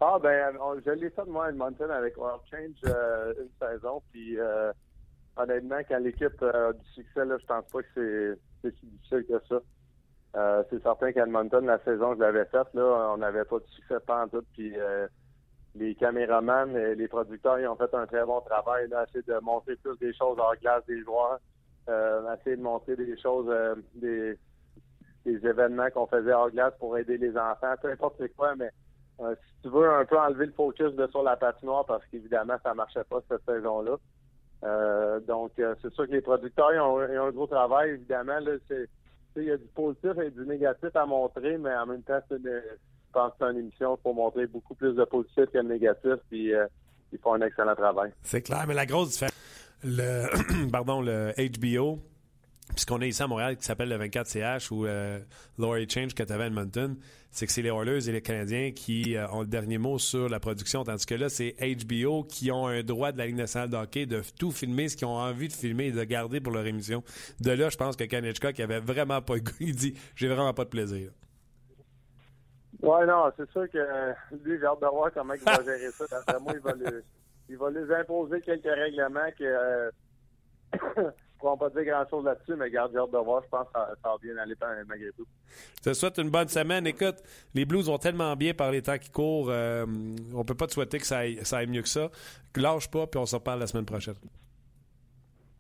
Ah, ben, je l'ai fait, moi, à Edmonton avec World Change euh, une saison. Puis, euh, honnêtement, quand l'équipe euh, a du succès, là, je pense pas que c'est si difficile que ça. c'est certain qu'à Edmonton, la saison que je l'avais faite, on n'avait pas de succès pas en tout. Puis, les caméramans et les producteurs, ils ont fait un très bon travail, là, essayer de montrer plus des choses hors glace des joueurs, essayer de montrer des choses, des, des événements qu'on faisait hors glace pour aider les enfants, peu importe c'est quoi, mais euh, si tu veux un peu enlever le focus de sur la patinoire parce qu'évidemment ça marchait pas cette saison-là. Euh, donc euh, c'est sûr que les producteurs ils ont, un gros travail évidemment il y a du positif et du négatif à montrer mais en même temps je pense que c'est une émission pour montrer beaucoup plus de positif que de négatif puis ils font un excellent travail. C'est clair mais la grosse différence le <clears throat> pardon le HBO puisqu'on est ici à Montréal qui s'appelle le 24CH ou euh, Laurie Change que tu avais à Edmonton, c'est que c'est les Oilers et les Canadiens qui euh, ont le dernier mot sur la production, tandis que là, c'est HBO qui ont un droit de la Ligue nationale de hockey de tout filmer, ce qu'ils ont envie de filmer et de garder pour leur émission. De là, je pense que Kanechka, qui avait vraiment pas le goût, il dit « j'ai vraiment pas de plaisir ». Ouais, non, c'est sûr que lui, j'ai hâte de voir comment il va <laughs> gérer ça. D'après moi, il va, il va les imposer quelques règlements que... Ne pourrons pas dire grand-chose là-dessus, mais garde, j'ai hâte de voir. Je pense que ça, va bien aller malgré tout. Je te souhaite une bonne semaine. Écoute, les Blues vont tellement bien par les temps qui courent. Euh, on peut pas te souhaiter que ça aille, mieux que ça. Lâche pas, puis on se reparle la semaine prochaine.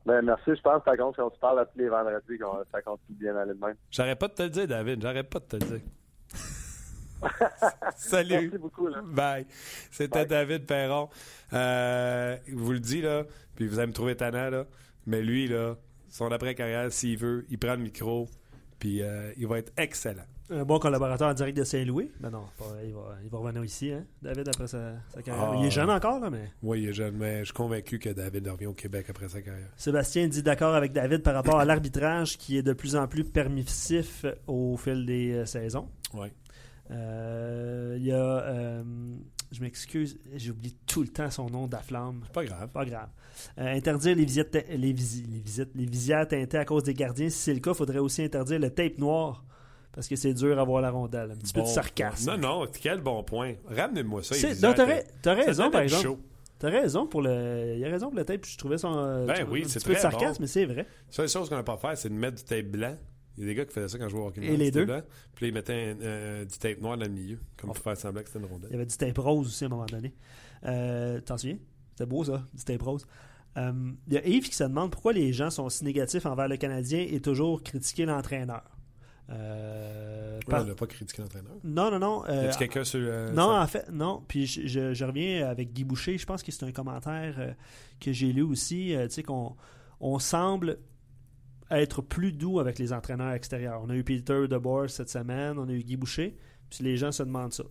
Ben, merci, je pense que ça compte quand tu parles à tous les vendredis, qu'on- ça continue bien aller de même. J'arrête pas de te le dire, David. J'arrête pas de te le dire. <laughs> Salut. Merci beaucoup. Là. Bye. C'était David Perron. Euh, je vous le dis, là, puis vous allez me trouver tannant, là, mais lui, là, son après-carrière, s'il veut, il prend le micro, puis euh, il va être excellent. Un bon collaborateur en direct de Saint-Louis. Ben non, pas- il, va, il va revenir ici, hein, David, après sa, sa carrière. Ah. Il est jeune encore, là, mais. Oui, il est jeune, mais je suis convaincu que David revient au Québec après sa carrière. Sébastien dit d'accord avec David par rapport à l'arbitrage qui est de plus en plus permissif au fil des euh, saisons. Oui. Euh, Il y a. je m'excuse, j'ai oublié tout le temps son nom d'Aflamme. Pas grave. Pas grave. Euh, interdire les visites, te- les, visi- les visites, les visières teintées à cause des gardiens. Si c'est le cas, il faudrait aussi interdire le tape noir parce que c'est dur à voir la rondelle. Un petit peu de sarcasme. point. Non, non, quel bon point. Ramenez-moi ça. Non, t'as raison, par le exemple. T'as raison pour le. Il a raison pour le tape. Je trouvais son. euh, Ben oui, un c'est petit peu de très sarcasme, bon. mais c'est vrai. La seule chose qu'on n'a pas à faire, c'est de mettre du tape blanc. Il y a des gars qui faisaient ça quand je jouais au hockey. Et les deux? blanc, Puis là, ils mettaient euh, du tape noir dans le milieu, comme pour faire semblant que c'était une Il y rondelle. avait du tape rose aussi à un moment donné. Euh, T'en souviens? C'était beau ça, du tape rose. Euh, Il y a Yves qui se demande pourquoi les gens sont si négatifs envers le Canadien et toujours critiquer l'entraîneur. Euh, par- on n'a pas critiqué l'entraîneur. Non, non, non. Euh, quelqu'un sur. euh, non, ça? en fait, non. Puis je, je- je reviens avec Guy Boucher. Je pense que c'est un commentaire que j'ai lu aussi. tu sais, qu'on on semble être plus doux avec les entraîneurs extérieurs. On a eu Peter DeBoer cette semaine, on a eu Guy Boucher. Puis les gens se demandent ça.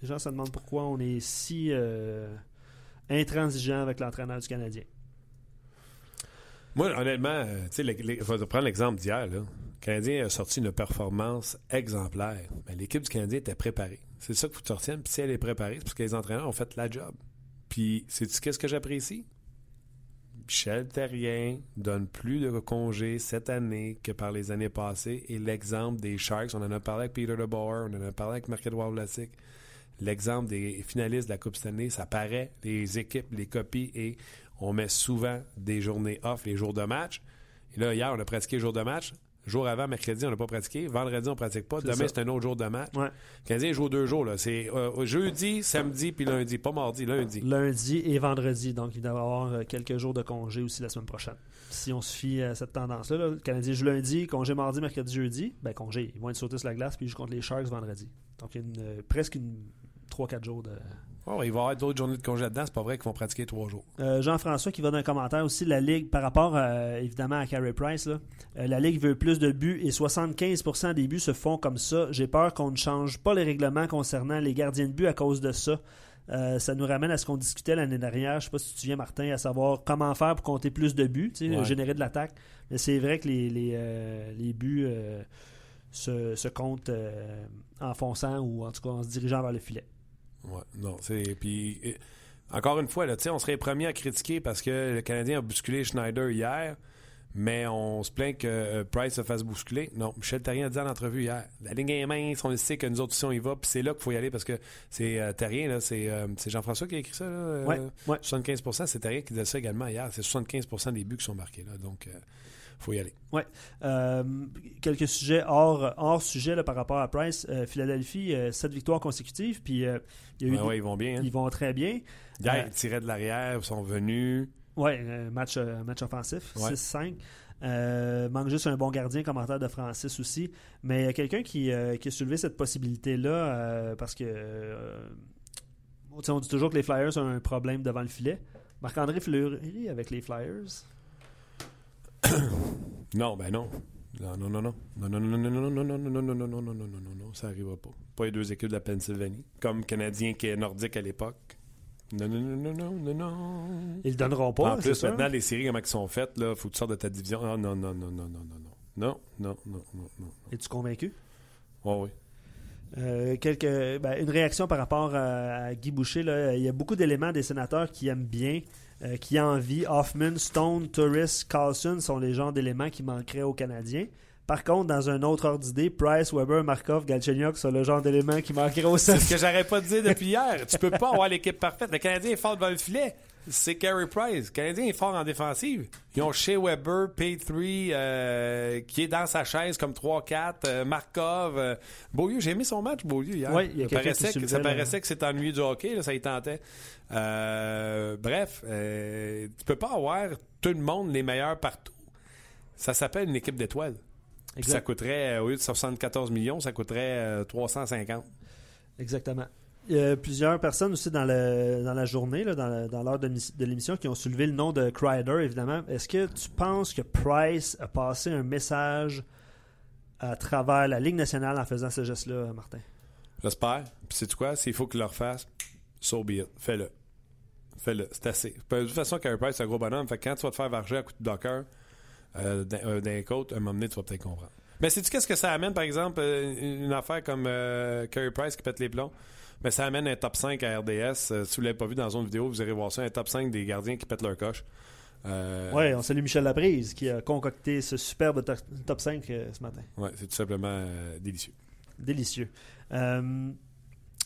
Les gens se demandent pourquoi on est si euh, intransigeant avec l'entraîneur du Canadien. Moi, honnêtement, euh, tu sais, prendre l'exemple d'hier. Le Canadien a sorti une performance exemplaire. L'équipe du Canadien était préparée. C'est ça qu'il faut que tu retiennes. Puis si elle est préparée, c'est parce que les entraîneurs ont fait la job. Puis, sais-tu qu'est-ce que j'apprécie? Michel Terrien donne plus de congés cette année que par les années passées. Et l'exemple des Sharks, on en a parlé avec Peter DeBauer, on en a parlé avec Marc-Edouard Vlasic. L'exemple des finalistes de la Coupe Stanley, ça paraît, les équipes, les copies, et on met souvent des journées off, les jours de match. Et là, hier, on a pratiqué le jour de match. Jour avant, mercredi, on n'a pas pratiqué. Vendredi, on ne pratique pas. Demain, c'est un autre jour de match. Ouais. Le Canadien joue deux jours. là. C'est euh, jeudi, samedi, puis lundi. Pas mardi, lundi. Lundi et vendredi. Donc, il doit y avoir euh, quelques jours de congé aussi la semaine prochaine. Si on se fie à cette tendance-là, là, le Canadien joue lundi, congé mardi, mercredi, jeudi. Ben, congé. Ils vont être sautés sur la glace, puis ils jouent contre les Sharks vendredi. Donc, il y a une, euh, presque une 3-4 jours de. Oh, il va y avoir d'autres journées de congé là-dedans. C'est pas vrai qu'ils vont pratiquer trois jours. Euh, Jean-François qui va dans un commentaire aussi, la Ligue, par rapport euh, évidemment à Carey Price, là, euh, la Ligue veut plus de buts et 75% des buts se font comme ça. J'ai peur qu'on ne change pas les règlements concernant les gardiens de but à cause de ça. Ça nous ramène à ce qu'on discutait l'année dernière. Je sais pas si tu te souviens, Martin, à savoir comment faire pour compter plus de buts, Ouais. générer de l'attaque. Mais c'est vrai que les, les, les buts se, se comptent en fonçant ou en tout cas en se dirigeant vers le filet. Ouais, non, c'est. Puis, encore une fois, là, on serait les premiers à critiquer parce que le Canadien a bousculé Schneider hier, mais on se plaint que euh, Price se fasse bousculer. Non, Michel Terrien a dit en entrevue hier la ligne est mince, on le sait que nous autres aussi on y va, puis c'est là qu'il faut y aller parce que c'est euh, Terrien, là, c'est, euh, c'est Jean-François qui a écrit ça, là, euh, Ouais, ouais. 75% c'est Terrien qui disait ça également hier. C'est 75% des buts qui sont marqués, là, donc faut y aller. Ouais. Euh, quelques sujets hors, hors sujet là, par rapport à Price. Euh, Philadelphie, euh, sept victoires consécutives, puis euh, il y a eu Ouais, ouais, ils vont bien. hein. ils vont très bien. Hier, ils tiraient de l'arrière, ils sont venus. Ouais, euh, match, match offensif, Ouais. 6-5. Euh, manque juste un bon gardien, commentaire de Francis aussi. Mais il y a quelqu'un qui, euh, qui a soulevé cette possibilité-là euh, parce que on dit toujours que les Flyers ont un problème devant le filet. Marc-André Fleury avec les Flyers. Non, ben non. Non, non, non, non. Non, non, non, non, non, non, non, non, non, non, non, non, non, non, non, non, non, ça arrivera pas. Pas les deux équipes de la Pennsylvanie. Comme Canadien qui est nordique à l'époque. Non, non, non, non, non, non, non. Ils le donneront pas. en plus, maintenant, les séries, comment elles sont faites, là, faut que tu sortes de ta division. Ah, non, non, non, non, non, non, non. Non, non, non, non, non. Es-tu convaincu? Ouais, oui. Euh, quelques, ben, une réaction par rapport à, à Guy Boucher. là. Il y a beaucoup d'éléments des sénateurs qui aiment bien, euh, qui ont envie. Hoffman, Stone, Turris, Carlson sont les genres d'éléments qui manqueraient aux Canadiens. Par contre, dans un autre ordre d'idée, Price, Weber, Markov, Galchenyuk sont le genre d'éléments qui manqueraient aux C'est ce que j'arrête pas de dire depuis <laughs> hier. Tu peux pas avoir l'équipe parfaite. Le Canadien est fort devant le filet. C'est Carey Price. Le Canadien est fort en défensive. Ils ont Shea Weber, P3, euh, qui est dans sa chaise comme 3-4, euh, Markov. euh, Beaulieu, j'ai aimé son match, Beaulieu, hier. Ouais, il y a ça paraissait, que, ça paraissait que c'est ennuyé du hockey, là, ça y tentait. Euh, bref, tu peux pas avoir tout le monde les meilleurs partout. Ça s'appelle une équipe d'étoiles. Puis ça coûterait, au lieu de 74 millions, ça coûterait euh, 350. Exactement. Il y a plusieurs personnes aussi dans, le, dans la journée, dans, l'heure de, l'émission- qui ont soulevé le nom de Crider, évidemment. Est-ce que tu penses que Price a passé un message à travers la Ligue nationale en faisant ce geste-là, Martin? J'espère. Puis c'est quoi? S'il faut qu'il le refasse, so be it. Fais-le. Fais-le. C'est assez. De toute façon, Carey Price, c'est un gros bonhomme. Fait que quand tu vas te faire varger à coup de docker euh, d'un euh, d'un côte, un moment donné, tu vas peut-être comprendre. Mais sais-tu qu'est-ce que ça amène, par exemple, euh, une affaire comme euh, Price qui pète les plombs? Mais ça amène un top 5 à RDS. Euh, si vous ne l'avez pas vu dans une vidéo, vous irez voir ça, un top 5 des gardiens qui pètent leur coche. Euh, Oui, on salue Michel Laprise qui a concocté ce superbe to- top 5 euh, ce matin. ouais, c'est tout simplement délicieux. Délicieux.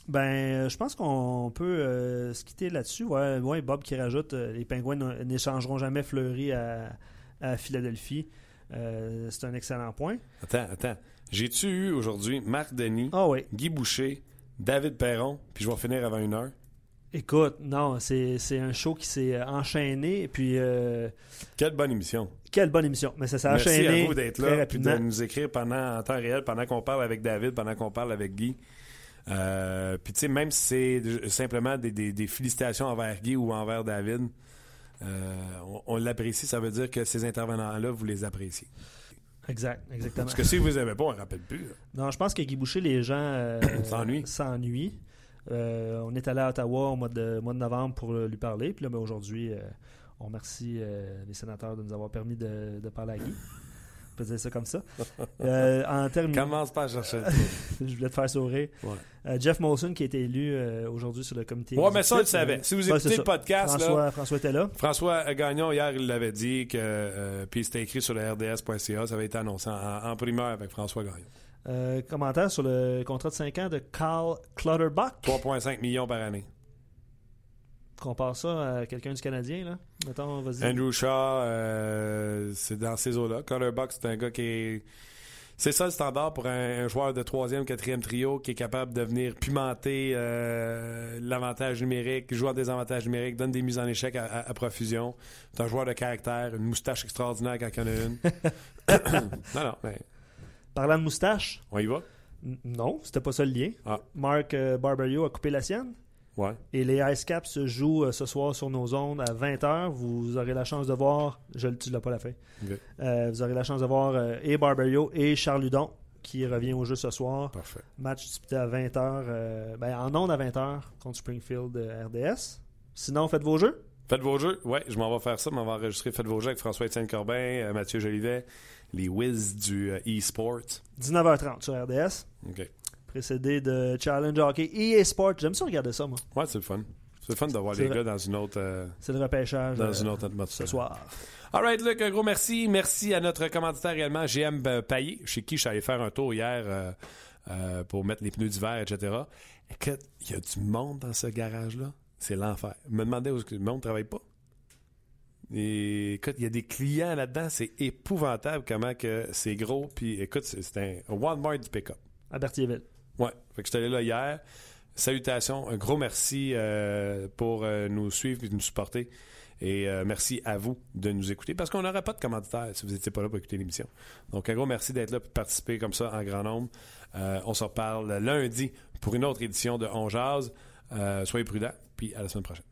Ben, je pense qu'on peut euh, se quitter là-dessus. Ouais, ouais, Bob qui rajoute euh, les Pingouins n'échangeront jamais Fleury à, à Philadelphie. Euh, c'est un excellent point. Attends, attends. J'ai-tu eu aujourd'hui Marc Denis, Ah oui. Guy Boucher, David Perron, puis je vais finir avant une heure? Écoute, non, c'est un show qui s'est euh, enchaîné. Puis, euh, Quelle bonne émission. quelle bonne émission. Mais ça s'est Merci enchaîné à vous d'être là puis de nous écrire pendant, en temps réel pendant qu'on parle avec David, pendant qu'on parle avec Guy. Euh, puis tu sais, même si c'est simplement des, des- des félicitations envers Guy ou envers David, euh, on, on l'apprécie. Ça veut dire que ces intervenants-là, vous les appréciez. Exact, exactement. Parce que si vous les aimez pas, on ne rappelle plus. là. Non, je pense que Guy Boucher, les gens euh, S'ennuient. s'ennuient. Euh, on est allé à Ottawa au mois de, mois de novembre pour euh, lui parler. Puis là, ben, aujourd'hui, euh, on remercie euh, les sénateurs de nous avoir permis de, de parler à Guy. On peut dire ça comme ça. <laughs> Euh, en terminant, Commence pas à chercher. <laughs> je voulais te faire sourire. Ouais. Euh, Jeff Molson qui a été élu euh, aujourd'hui sur le comité. Ouais, mais ça, on le savait. Si vous écoutez le podcast, là, François, était là. François Gagnon, hier, il l'avait dit, que, puis c'était écrit sur le RDS.ca, ça avait été annoncé en, en primeur avec François Gagnon. Commentaire sur le contrat de 5 ans de Carl Clutterbuck. 3,5 millions par année. Compare ça à quelqu'un du Canadien, là. Mettons, vas-y. Andrew Shaw, euh, c'est dans ces eaux-là. Colorbox, c'est un gars qui est. C'est ça le standard pour un, un joueur de troisième, quatrième trio qui est capable de venir pimenter euh, l'avantage numérique, joue à des avantages numériques, donne des mises en échec à, à- à profusion. C'est un joueur de caractère, une moustache extraordinaire quand il y en a une. <coughs> non, non, mais Parlant de moustache, on y va? n- non, c'était pas ça le lien. Ah. Marc euh, Barberio a coupé la sienne. Ouais. Et les Ice Caps se jouent euh, ce soir sur nos ondes à 20h. Vous aurez la chance de voir, je le tu l'as pas la fin. Ok. Euh, vous aurez la chance de voir euh, et Barberio et Charles Ludon qui revient au jeu ce soir. Parfait. Match disputé à 20h, ben, en ondes à 20h contre Springfield euh, RDS. Sinon, faites vos jeux. Faites vos jeux. Ouais, je m'en vais faire ça. Je m'en vais enregistrer Faites vos jeux avec François-Étienne Corbin, euh, Mathieu Jolivet, les Wiz du euh, e-sport. 19h30 sur RDS. OK. Précédé de Challenge Hockey EA Sport. J'aime ça regarder ça, moi. Ouais, c'est le fun. C'est le fun de voir C'est les gars dans une autre, euh, C'est le repêchage dans euh, une autre atmosphère. ce soir. All right, Luc, un gros merci. Merci à notre commanditaire également, GM euh, Payet, chez qui je suis allé faire un tour hier euh, pour mettre les pneus d'hiver, etc. Écoute, il y a du monde dans ce garage-là. C'est l'enfer. Je me demandais où le monde ne travaille pas. Et écoute, il y a des clients là-dedans. C'est épouvantable comment que c'est gros. Puis écoute, c'est c'est un Walmart du pick-up. À Berthierville. Ouais. Fait que j'étais allé là hier. Salutations. Un gros merci euh, pour euh, nous suivre et nous supporter. Et euh, merci à vous de nous écouter parce qu'on n'aurait pas de commanditaire si vous n'étiez pas là pour écouter l'émission. Donc, un gros merci d'être là de participer comme ça en grand nombre. On se reparle lundi pour une autre édition de On Jazz. Soyez prudents, puis à la semaine prochaine.